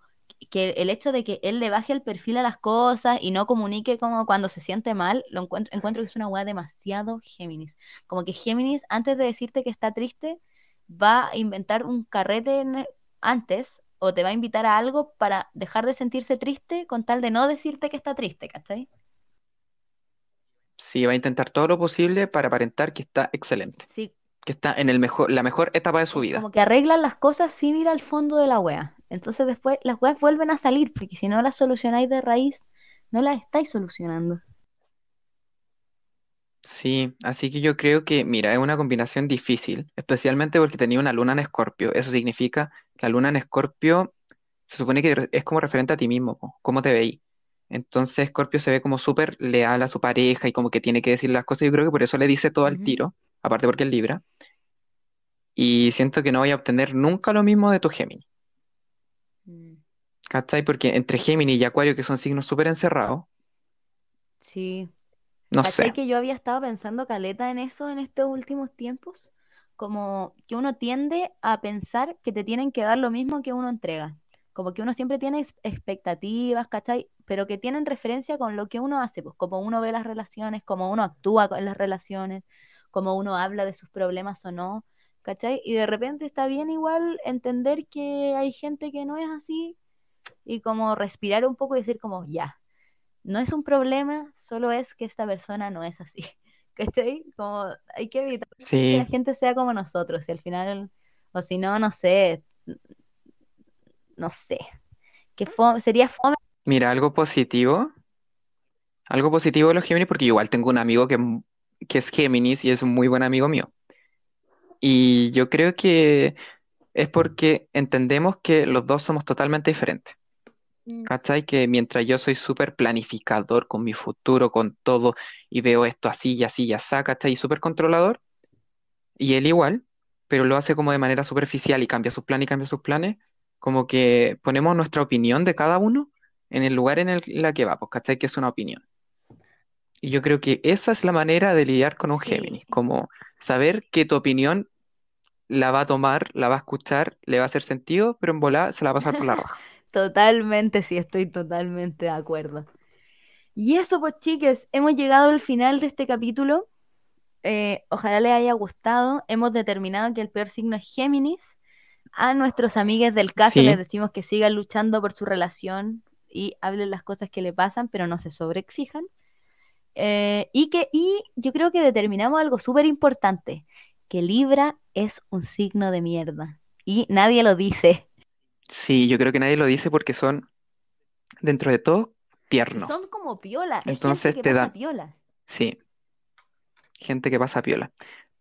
Speaker 1: que el hecho de que él le baje el perfil a las cosas y no comunique como cuando se siente mal, lo encuentro, encuentro que es una weá demasiado Géminis. Como que Géminis, antes de decirte que está triste, va a inventar un carrete antes o te va a invitar a algo para dejar de sentirse triste con tal de no decirte que está triste, ¿cachai?
Speaker 2: Sí, va a intentar todo lo posible para aparentar que está excelente,
Speaker 1: Sí,
Speaker 2: que está en el mejor, la mejor etapa de su vida.
Speaker 1: como que arreglan las cosas sin ir al fondo de la wea. Entonces después las weas vuelven a salir, porque si no las solucionáis de raíz, no las estáis solucionando.
Speaker 2: Sí, así que yo creo que, mira, es una combinación difícil, especialmente porque tenía una luna en Escorpio. Eso significa que la luna en Escorpio se supone que es como referente a ti mismo, po, cómo te veí. Entonces Escorpio se ve como súper leal a su pareja y como que tiene que decir las cosas. Yo creo que por eso le dice todo al tiro, aparte porque es Libra. Y siento que no voy a obtener nunca lo mismo de tu Géminis.
Speaker 1: Mm,
Speaker 2: ¿Cachai? Porque entre Géminis y Acuario, que son signos súper encerrados,
Speaker 1: Sí.
Speaker 2: no
Speaker 1: ¿Cachai
Speaker 2: sé.
Speaker 1: que yo había estado pensando caleta en eso en estos últimos tiempos? como que uno tiende a pensar que te tienen que dar lo mismo que uno entrega. Como que uno siempre tiene ex- expectativas, ¿cachai? Pero que tienen referencia con lo que uno hace, pues como uno ve las relaciones, cómo uno actúa con las relaciones, cómo uno habla de sus problemas o no, ¿cachai? Y de repente está bien igual entender que hay gente que no es así y como respirar un poco y decir como, ya, no es un problema, solo es que esta persona no es así. ¿Cachai? Como hay que evitar que la gente sea como nosotros y al final, o si no, no sé, no sé, que fo- sería fome.
Speaker 2: Mira, algo positivo, algo positivo de los Géminis, porque igual tengo un amigo que, que es Géminis y es un muy buen amigo mío. Y yo creo que es porque entendemos que los dos somos totalmente diferentes.
Speaker 1: Mm.
Speaker 2: ¿Cachai? Que mientras yo soy súper planificador con mi futuro, con todo, y veo esto así y así y así, ¿cachai? Y súper controlador, y él igual, pero lo hace como de manera superficial y cambia sus planes y cambia sus planes, como que ponemos nuestra opinión de cada uno en el lugar en el la que va, pues, ¿cachai? Que es una opinión. Y yo creo que esa es la manera de lidiar con un
Speaker 1: Sí,
Speaker 2: Géminis, como saber que tu opinión la va a tomar, la va a escuchar, le va a hacer sentido, pero en volada se la va a pasar por la raja.
Speaker 1: totalmente, sí, estoy totalmente de acuerdo. Y eso, pues, chiques, hemos llegado al final de este capítulo. Eh, ojalá les haya gustado. Hemos determinado que el peor signo es Géminis. A nuestros amigues del caso les decimos que sigan luchando por su relación y hablen las cosas que le pasan, pero no se sobreexijan. Eh, y que, y yo creo que determinamos algo súper importante, que Libra es un signo de mierda. Y nadie lo dice.
Speaker 2: sí, yo creo que nadie lo dice porque son, dentro de todo, tiernos.
Speaker 1: son como piola, gente
Speaker 2: Entonces
Speaker 1: que
Speaker 2: te
Speaker 1: pasa
Speaker 2: dan,
Speaker 1: piola.
Speaker 2: sí, gente que pasa piola.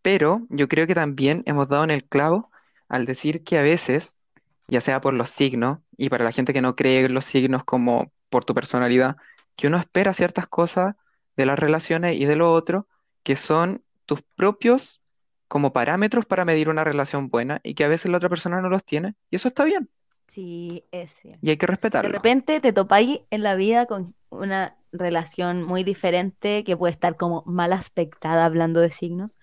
Speaker 2: Pero yo creo que también hemos dado en el clavo al decir que a veces, ya sea por los signos, y para la gente que no cree en los signos como por tu personalidad, que uno espera ciertas cosas de las relaciones y de lo otro, que son tus propios como parámetros para medir una relación buena y que a veces la otra persona no los tiene, y eso está bien,
Speaker 1: Sí, es cierto.
Speaker 2: y hay que
Speaker 1: De
Speaker 2: respetarlo.
Speaker 1: repente te topáis en la vida con una relación muy diferente que puede estar como mal aspectada hablando de signos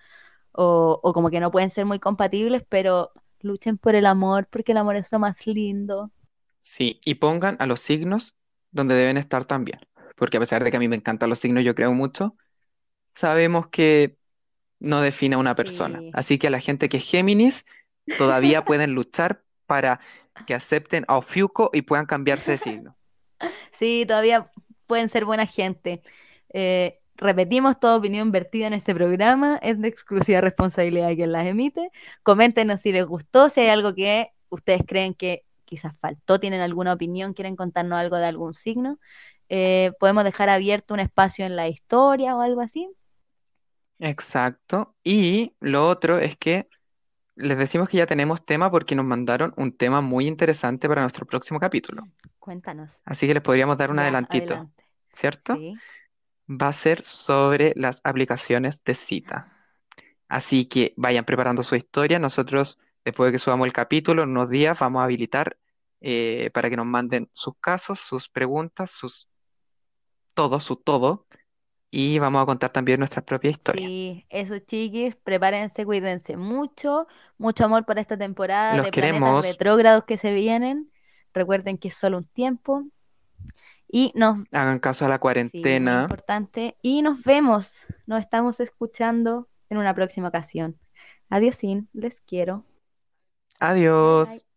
Speaker 1: o, o como que no pueden ser muy compatibles, pero luchen por el amor porque el amor es lo más lindo.
Speaker 2: Sí, y pongan a los signos donde deben estar también, porque a pesar de que a mí me encantan los signos, yo creo mucho, sabemos que no define a una persona.
Speaker 1: Sí,
Speaker 2: Así que a la gente que es Géminis todavía pueden luchar para que acepten a Ofiuco y puedan cambiarse de signo.
Speaker 1: sí, todavía pueden ser buena gente. Eh, repetimos, toda opinión vertida en este programa es de exclusiva responsabilidad de quien las emite. Coméntenos si les gustó, si hay algo que ustedes creen que quizás faltó, tienen alguna opinión, quieren contarnos algo de algún signo. Eh, podemos dejar abierto un espacio en la historia o algo así.
Speaker 2: Exacto. Y lo otro es que les decimos que ya tenemos tema porque nos mandaron un tema muy interesante para nuestro próximo capítulo.
Speaker 1: Cuéntanos.
Speaker 2: Así que les podríamos dar un
Speaker 1: Ya,
Speaker 2: adelantito,
Speaker 1: adelante.
Speaker 2: ¿cierto?
Speaker 1: Sí.
Speaker 2: Va a ser sobre las aplicaciones de cita. Así que vayan preparando su historia. Nosotros, después de que subamos el capítulo, en unos días vamos a habilitar eh, para que nos manden sus casos, sus preguntas, sus todo, su todo. Y vamos a contar también nuestra propia historia.
Speaker 1: Sí, eso chiquis, prepárense, cuídense mucho, mucho amor para esta temporada
Speaker 2: Los
Speaker 1: de planetas
Speaker 2: queremos.
Speaker 1: retrógrados que se vienen. Recuerden que es solo un tiempo y nos,
Speaker 2: Hagan caso a la
Speaker 1: sí,
Speaker 2: cuarentena.
Speaker 1: importante, y nos vemos, nos estamos escuchando en una próxima ocasión. Adiós, les quiero.
Speaker 2: Adiós.
Speaker 1: bye.